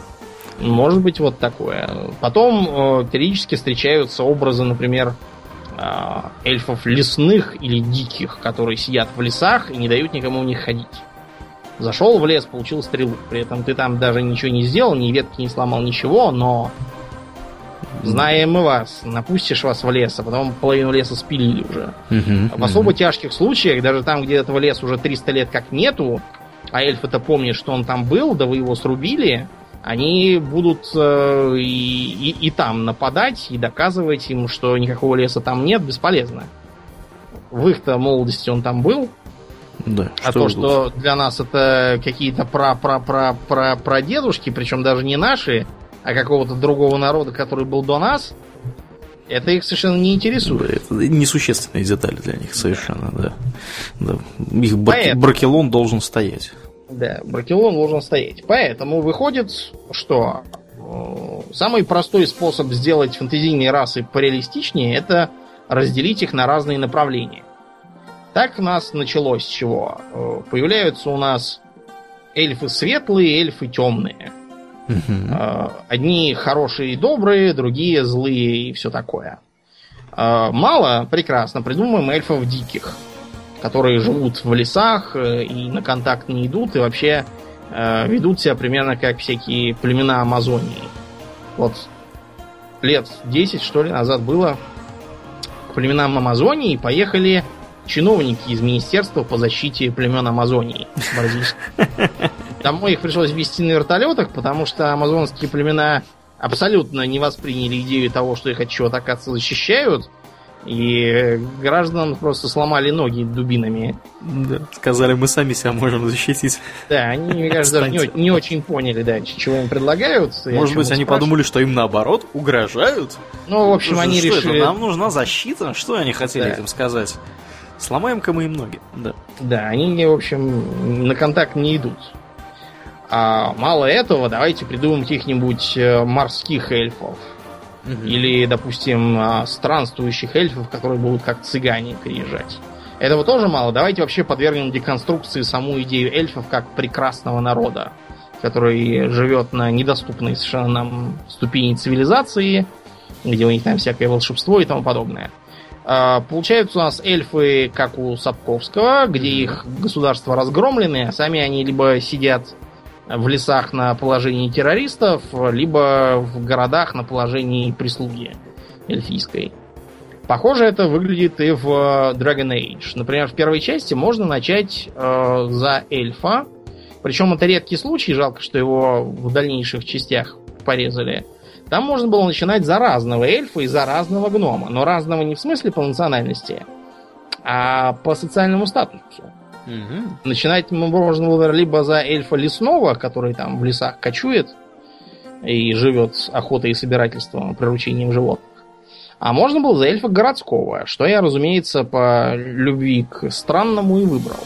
Может быть, вот такое. Потом э, периодически встречаются образы, например, э, эльфов лесных или диких, которые сидят в лесах и не дают никому в них ходить. Зашел в лес, получил стрелу. При этом ты там даже ничего не сделал, ни ветки не сломал, ничего, но знаем мы вас, напустишь вас в лес, а потом половину леса спилили уже. В особо тяжких случаях, даже там, где этого леса уже 300 лет как нету, а эльфы-то помнят, что он там был, да вы его срубили, они будут э, и, и- и там нападать, и доказывать им, что никакого леса там нет, бесполезно. В их-то молодости он там был, Да, а что то, что для нас это какие-то пра-пра-пра-пра-прадедушки, причем даже не наши, а какого-то другого народа, который был до нас, это их совершенно не Да, интересует. это несущественные детали для них совершенно, да. Да. Их Поэтому- бракелон должен стоять. Да, бракелон должен стоять. Поэтому выходит, что э, самый простой способ сделать фэнтезийные расы пореалистичнее это разделить их на разные направления. Так у нас началось с чего? Э, Появляются у нас эльфы светлые, эльфы темные. Э, Одни хорошие и добрые, другие злые и все такое. Мало, прекрасно, придумаем эльфов диких, которые живут в лесах э, и на контакт не идут, и вообще э, ведут себя примерно как всякие племена Амазонии. Вот лет 10, что ли, назад было к племенам Амазонии поехали чиновники из Министерства по защите племен Амазонии. Домой их пришлось везти на вертолетах, потому что амазонские племена абсолютно не восприняли идею того, что их от чего-то, оказывается, защищают. И гражданам просто сломали ноги дубинами. Да. Сказали, мы сами себя можем защитить. Да, они, мне кажется, даже не, не очень поняли, да, чего им предлагают. Может быть, они подумали, что им наоборот угрожают? Ну, в общем, Что они это? решили... Нам нужна защита? Что они хотели Да. этим сказать? Сломаем-ка мы им ноги. Да. Да, они, в общем, на контакт не идут. А мало этого, давайте придумаем каких-нибудь э, морских эльфов. Или, допустим, а, странствующих эльфов, которые будут как цыгане переезжать. Этого тоже мало. Давайте вообще подвергнем деконструкции саму идею эльфов как прекрасного народа, который живет на недоступной совершенно нам ступени цивилизации, где у них там всякое волшебство и тому подобное. А, Получаются у нас эльфы, как у Сапковского, где их государства разгромлены, а сами они либо сидят в лесах на положении террористов, либо в городах на положении прислуги эльфийской. Похоже это выглядит и в э, Dragon Age. Например, в первой части можно начать э, за эльфа. Причем это редкий случай, жалко, что его в дальнейших частях порезали. Там можно было начинать за разного эльфа и за разного гнома. Но разного не в смысле по национальности, а по социальному статусу. Мгм. Начинать можно было либо за эльфа лесного, который там в лесах кочует и живет охотой и собирательством, приручением животных. А можно было за эльфа городского, что я, разумеется, по любви к странному и выбрал.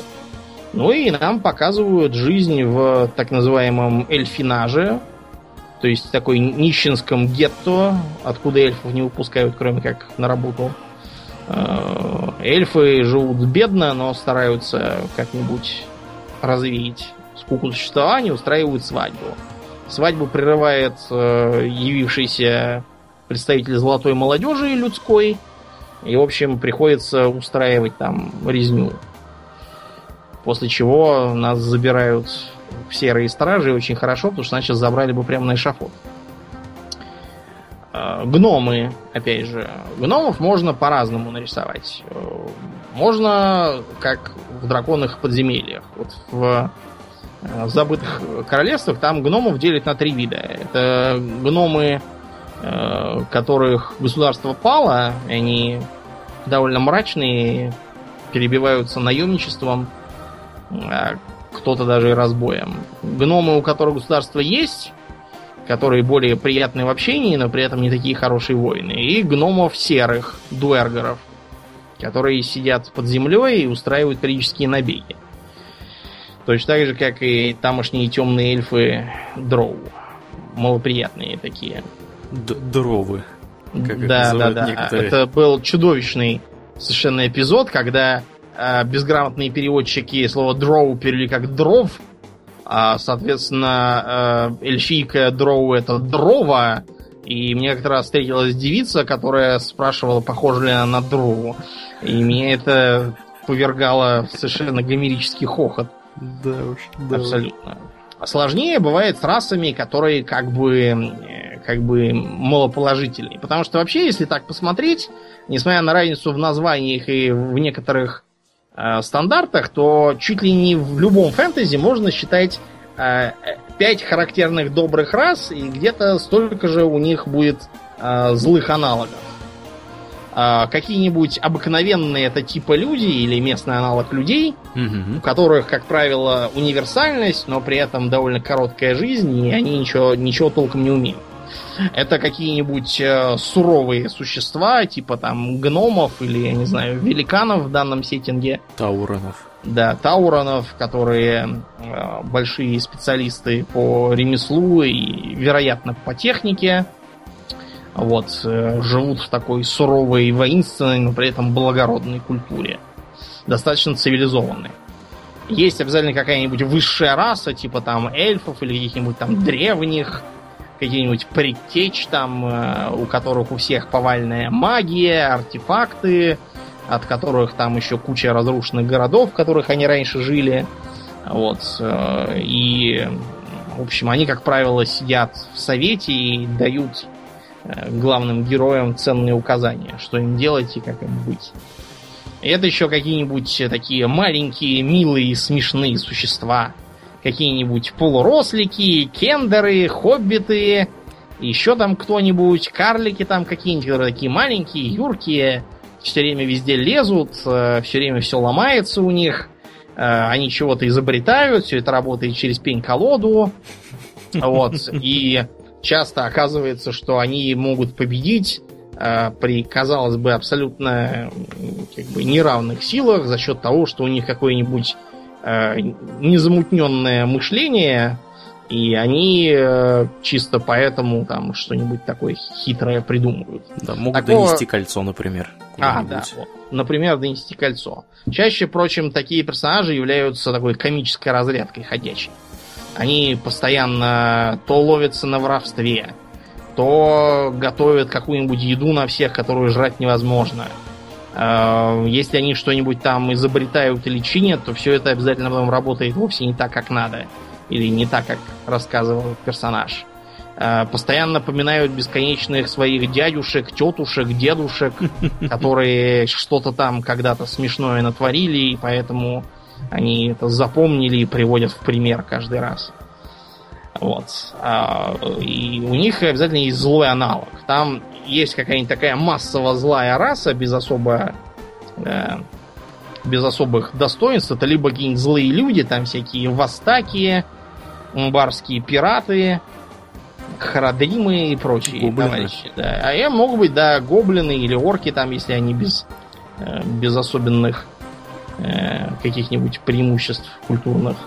Ну и нам показывают жизнь в так называемом эльфинаже, то есть такой нищенском гетто, откуда эльфов не выпускают, кроме как на работу. Эльфы живут бедно, но стараются как-нибудь развеять скуку существования, устраивают свадьбу. Свадьбу прерывает э, явившийся представитель золотой молодежи людской. И, в общем, приходится устраивать там резню. После чего нас забирают в серые стражи очень хорошо, потому что значит забрали бы прямо на эшафот. Э, гномы, опять же. Гномов можно по-разному нарисовать. Э, можно, как в драконных подземельях. Вот в э, забытых королевствах там гномов делят на три вида. Это гномы, которых государство пало, они довольно мрачные, перебиваются наемничеством, а кто-то даже и разбоем. Гномы, у которых государство есть, которые более приятные в общении, но при этом не такие хорошие воины. И гномов серых, дуэргеров, которые сидят под землей и устраивают периодические набеги. Точно так же, как и тамошние темные эльфы дроу. Малоприятные такие. Д Дровы. Как да, да, да. Некоторые. Это был чудовищный совершенно эпизод, когда э, безграмотные переводчики слово дроу перевели как дров, а, соответственно, э, эльфийка дроу это дрова. И мне как-то раз встретилась девица, которая спрашивала, похожа ли она на дрову. И меня это повергало в совершенно гомерический хохот. Да уж, да. Абсолютно. Сложнее бывает с расами, которые как бы э, как бы малоположительные. Потому что вообще, если так посмотреть, несмотря на разницу в названиях и в некоторых э, стандартах, то чуть ли не в любом фэнтези можно считать э, 5 характерных добрых рас, и где-то столько же у них будет э, злых аналогов. Э, какие-нибудь обыкновенные это типа люди или местный аналог людей, угу. у которых, как правило, универсальность, но при этом довольно короткая жизнь, и они ничего, ничего толком не умеют. Это какие-нибудь э, суровые существа, типа там гномов или, я не знаю, великанов в данном сеттинге. Тауронов. Да, тауронов, которые э, большие специалисты по ремеслу и, вероятно, по технике. Вот, э, живут в такой суровой, воинственной, но при этом благородной культуре. Достаточно цивилизованной. Есть обязательно какая-нибудь высшая раса, типа там эльфов или каких-нибудь там древних, какие-нибудь предтеч там, э, у которых у всех повальная магия, артефакты, от которых там еще куча разрушенных городов, в которых они раньше жили. Вот. Э, и, в общем, они, как правило, сидят в совете и дают э, главным героям ценные указания, что им делать и как им быть. И это еще какие-нибудь такие маленькие, милые, смешные существа, какие-нибудь полурослики, кендеры, хоббиты, еще там кто-нибудь, карлики там какие-нибудь, которые такие маленькие, юркие, все время везде лезут, э, все время все ломается у них, э, они чего-то изобретают, все это работает через пень-колоду, вот, и часто оказывается, что они могут победить э, при, казалось бы, абсолютно как бы неравных силах за счет того, что у них какой-нибудь незамутненное мышление, и они э, чисто поэтому там что-нибудь такое хитрое придумывают. Да, могут Такого... донести кольцо, например. А, да. Вот. Например, донести кольцо. Чаще, впрочем, такие персонажи являются такой комической разрядкой ходячей. Они постоянно то ловятся на воровстве, то готовят какую-нибудь еду на всех, которую жрать невозможно. Э, если они что-нибудь там изобретают или чинят, то все это обязательно потом работает вовсе не так, как надо. Или не так, как рассказывал персонаж. Э, постоянно напоминают бесконечных своих дядюшек, тетушек, дедушек, [laughs] которые что-то там когда-то смешное натворили, и поэтому они это запомнили и приводят в пример каждый раз. Вот. А, и у них обязательно есть злой аналог. Там есть какая-нибудь такая массово злая раса без особо э, без особых достоинств. Это либо какие-нибудь злые люди, там всякие востаки, умбарские пираты, харадримы и прочие гоблины. товарищи. Да. А я могут быть, да, гоблины или орки, там, если они без, э, без особенных э, каких-нибудь преимуществ культурных.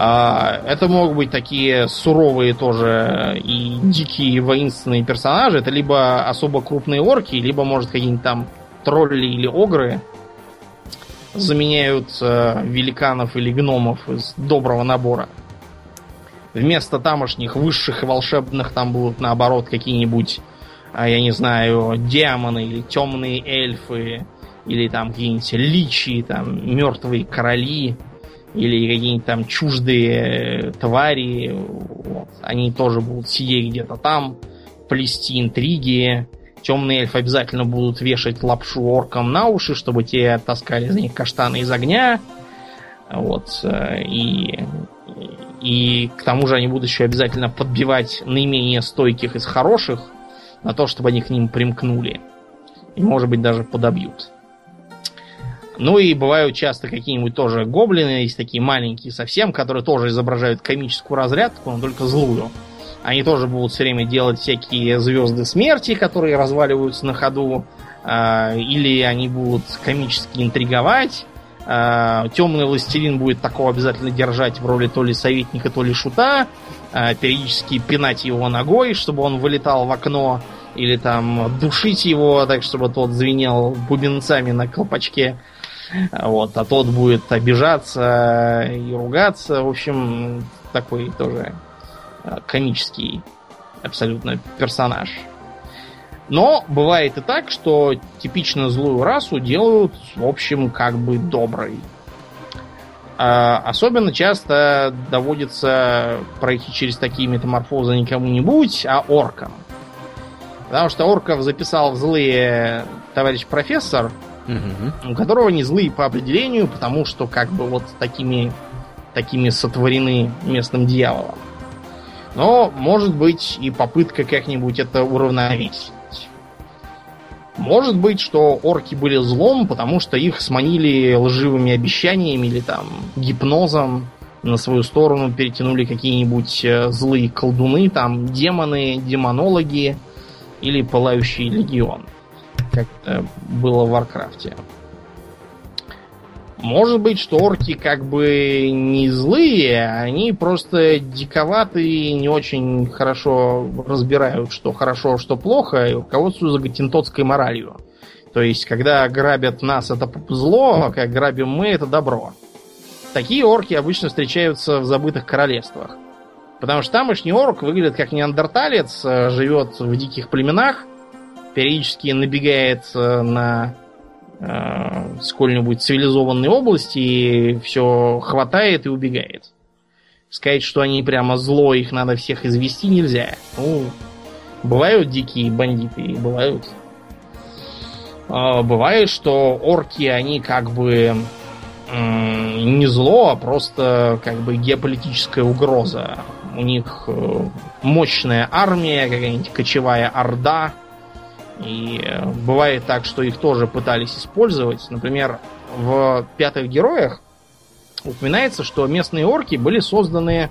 А, это могут быть такие суровые тоже и дикие воинственные персонажи. Это либо особо крупные орки, либо, может, какие-нибудь там тролли или огры заменяют э, великанов или гномов из доброго набора. Вместо тамошних высших и волшебных там будут наоборот какие-нибудь, а, я не знаю, демоны или темные эльфы, или там какие-нибудь личи, там мертвые короли, или какие-нибудь там чуждые твари. Вот. Они тоже будут сидеть где-то там, плести интриги. Темные эльфы обязательно будут вешать лапшу оркам на уши, чтобы те таскали за них каштаны из огня. Вот. Э, и и к тому же они будут еще обязательно подбивать наименее стойких из хороших на то, чтобы они к ним примкнули. И, может быть, даже подобьют. Ну и бывают часто какие-нибудь тоже гоблины, есть такие маленькие совсем, которые тоже изображают комическую разрядку, но только злую. Они тоже будут все время делать всякие звезды смерти, которые разваливаются на ходу. А, или они будут комически интриговать Э, Темный властелин будет такого обязательно держать в роли то ли советника, то ли шута, э, периодически пинать его ногой, чтобы он вылетал в окно, или там душить его, так чтобы тот звенел бубенцами на колпачке. Вот, а тот будет обижаться и ругаться. В общем, такой тоже э, комический абсолютно персонаж. Но бывает и так, что типично злую расу делают, в общем, как бы доброй. А особенно часто доводится пройти через такие метаморфозы не кому-нибудь, а оркам. Потому что орков записал в злые товарищ профессор, угу. у которого не злые по определению, потому что как бы вот такими, такими сотворены местным дьяволом. Но может быть и попытка как-нибудь это уравновесить. Может быть, что орки были злом, потому что их сманили лживыми обещаниями или там гипнозом на свою сторону перетянули какие-нибудь э, злые колдуны, там демоны, демонологи или пылающий легион, как это было в Warcraft е. Может быть, что орки как бы не злые, они просто диковатые, не очень хорошо разбирают, что хорошо, что плохо, и руководствуются гатентотской моралью. То есть, когда грабят нас, это зло, а как грабим мы, это добро. Такие орки обычно встречаются в забытых королевствах. Потому что тамошний орк выглядит как неандерталец, э, живет в диких племенах, периодически набегает на э, сколь-нибудь цивилизованной области и все хватает и убегает. Сказать, что они прямо зло, их надо всех извести, нельзя. Ну, бывают дикие бандиты, бывают. Э, бывает, что орки, они как бы э, не зло, а просто как бы геополитическая угроза. У них э, мощная армия, какая-нибудь кочевая орда, и э, бывает так, что их тоже пытались использовать. Например, в пятых героях упоминается, что местные орки были созданы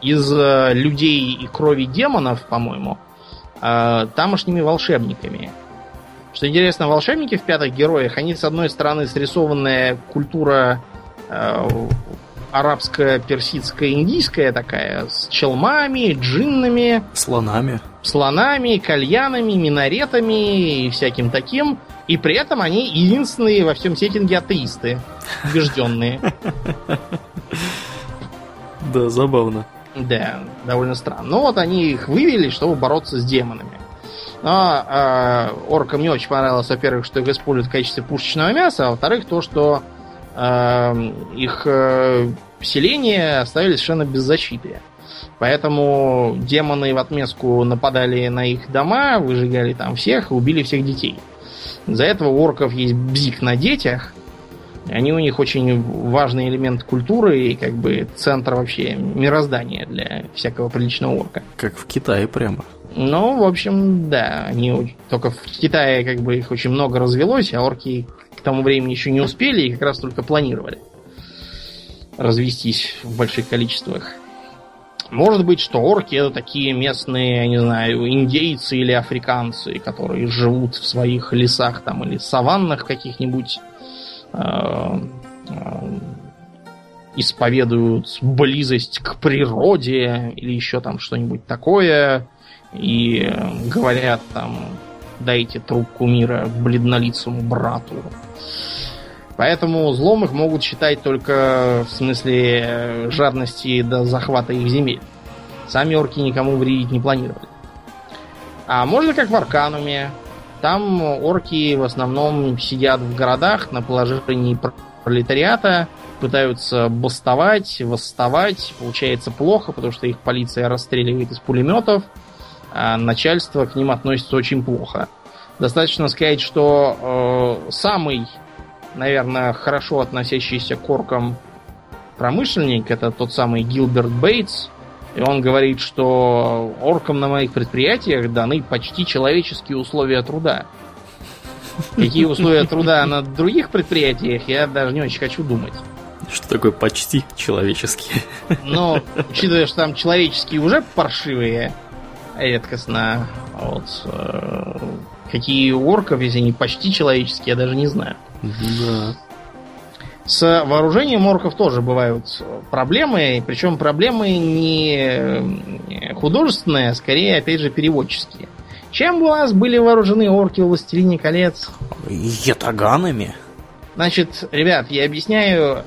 из э, людей и крови демонов, по-моему, э, тамошними волшебниками. Что интересно, волшебники в пятых героях, они с одной стороны срисованная культура арабская, персидская, индийская такая, с челмами, джиннами. Слонами. Слонами, кальянами, минаретами и всяким таким. И при этом они единственные во всем сеттинге атеисты. Убежденные. Да, забавно. Да, довольно странно. Но вот они их вывели, чтобы бороться с демонами. Но э, оркам не очень понравилось, во-первых, что их используют в качестве пушечного мяса, а во-вторых, то, что Эм, их э, селения оставили совершенно без защиты. Поэтому демоны в отместку нападали на их дома, выжигали там всех и убили всех детей. За этого у орков есть бзик на детях. Они у них очень важный элемент культуры и как бы центр вообще мироздания для всякого приличного орка. Как в Китае прямо. Ну, в общем, да. Они только в Китае как бы их очень много развелось, а орки к тому времени еще не успели и как раз только планировали развестись в больших количествах. Может быть, что орки это такие местные, я не знаю, индейцы или африканцы, которые живут в своих лесах там или саваннах каких-нибудь э, исповедуют близость к природе или еще там что-нибудь такое и говорят там дайте трубку мира бледнолицому брату. Поэтому злом их могут считать только в смысле жадности до захвата их земель. Сами орки никому вредить не планировали. А можно как в Аркануме. Там орки в основном сидят в городах на положении пролетариата, пытаются бастовать, восставать. Получается плохо, потому что их полиция расстреливает из пулеметов, а начальство к ним относится очень плохо. Достаточно сказать, что э, самый, наверное, хорошо относящийся к оркам промышленник это тот самый Гилберт Бейтс. И он говорит, что оркам на моих предприятиях даны почти человеческие условия труда. Какие условия труда на других предприятиях, я даже не очень хочу думать. Что такое почти человеческие? Но, учитывая, что там человеческие уже паршивые, редкостно, вот, э, какие у орков, если они почти человеческие, я даже не знаю. Да. С вооружением орков тоже бывают проблемы, причем проблемы не художественные, а скорее, опять же, переводческие. Чем у вас были вооружены орки в «Властелине колец»? Ятаганами. Значит, ребят, я объясняю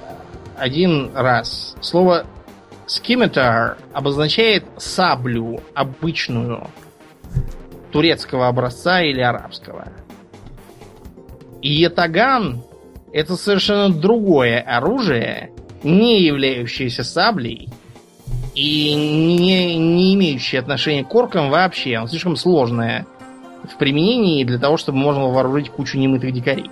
один раз. Слово скиметр обозначает саблю обычную турецкого образца или арабского. И ятаган это совершенно другое оружие, не являющееся саблей и не, не имеющее отношения к оркам вообще. Оно слишком сложное в применении для того, чтобы можно было вооружить кучу немытых дикарей.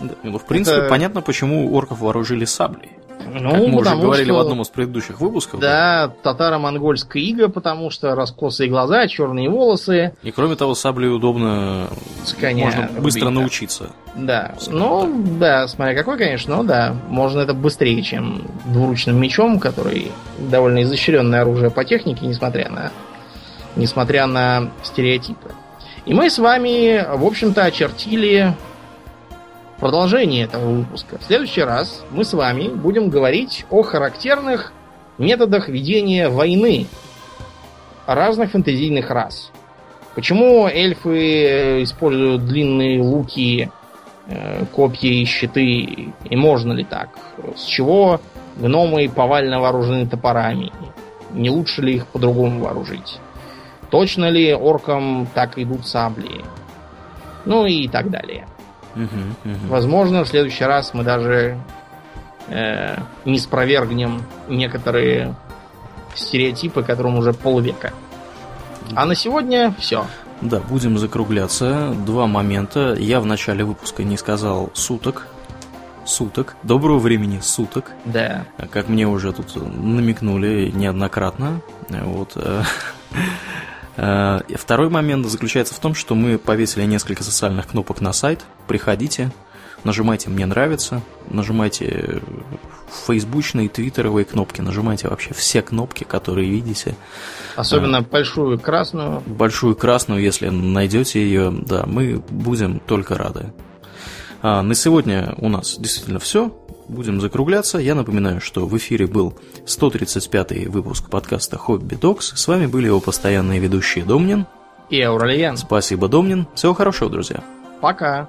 Да, ну, в принципе, это... понятно, почему орков вооружили саблей. Ну, как мы уже говорили что, в одном из предыдущих выпусков. Да, да. татаро-монгольская ига, потому что раскосые глаза, черные волосы. И кроме того, саблей удобно, С коня можно рубить, быстро да. научиться. Да, ну, так. да, смотря какой, конечно, но да, можно это быстрее, чем двуручным мечом, который довольно изощренное оружие по технике, несмотря на, несмотря на стереотипы. И мы с вами, в общем-то, очертили продолжение этого выпуска. В следующий раз мы с вами будем говорить о характерных методах ведения войны разных фэнтезийных рас. Почему эльфы используют длинные луки, э, копья и щиты, и можно ли так? С чего гномы повально вооружены топорами? Не лучше ли их по-другому вооружить? Точно ли оркам так идут сабли? Ну и так далее. Угу, угу. Возможно, в следующий раз мы даже э, не спровергнем некоторые стереотипы, которым уже полвека. А на сегодня все. Да, будем закругляться. Два момента. Я в начале выпуска не сказал суток. Суток. Доброго времени суток. Да. Как мне уже тут намекнули неоднократно. Вот. [laughs] Э, второй момент заключается в том, что мы повесили несколько социальных кнопок на сайт. Приходите, нажимайте «Мне нравится», нажимайте фейсбучные, твиттеровые кнопки, нажимайте вообще все кнопки, которые видите. Особенно а, большую красную. Большую красную, если найдете ее, да, мы будем только рады. А, на сегодня у нас действительно все будем закругляться. Я напоминаю, что в эфире был 135-й выпуск подкаста «Хобби Докс». С вами были его постоянные ведущие Домнин и Ауралиен. Спасибо, Домнин. Всего хорошего, друзья. Пока.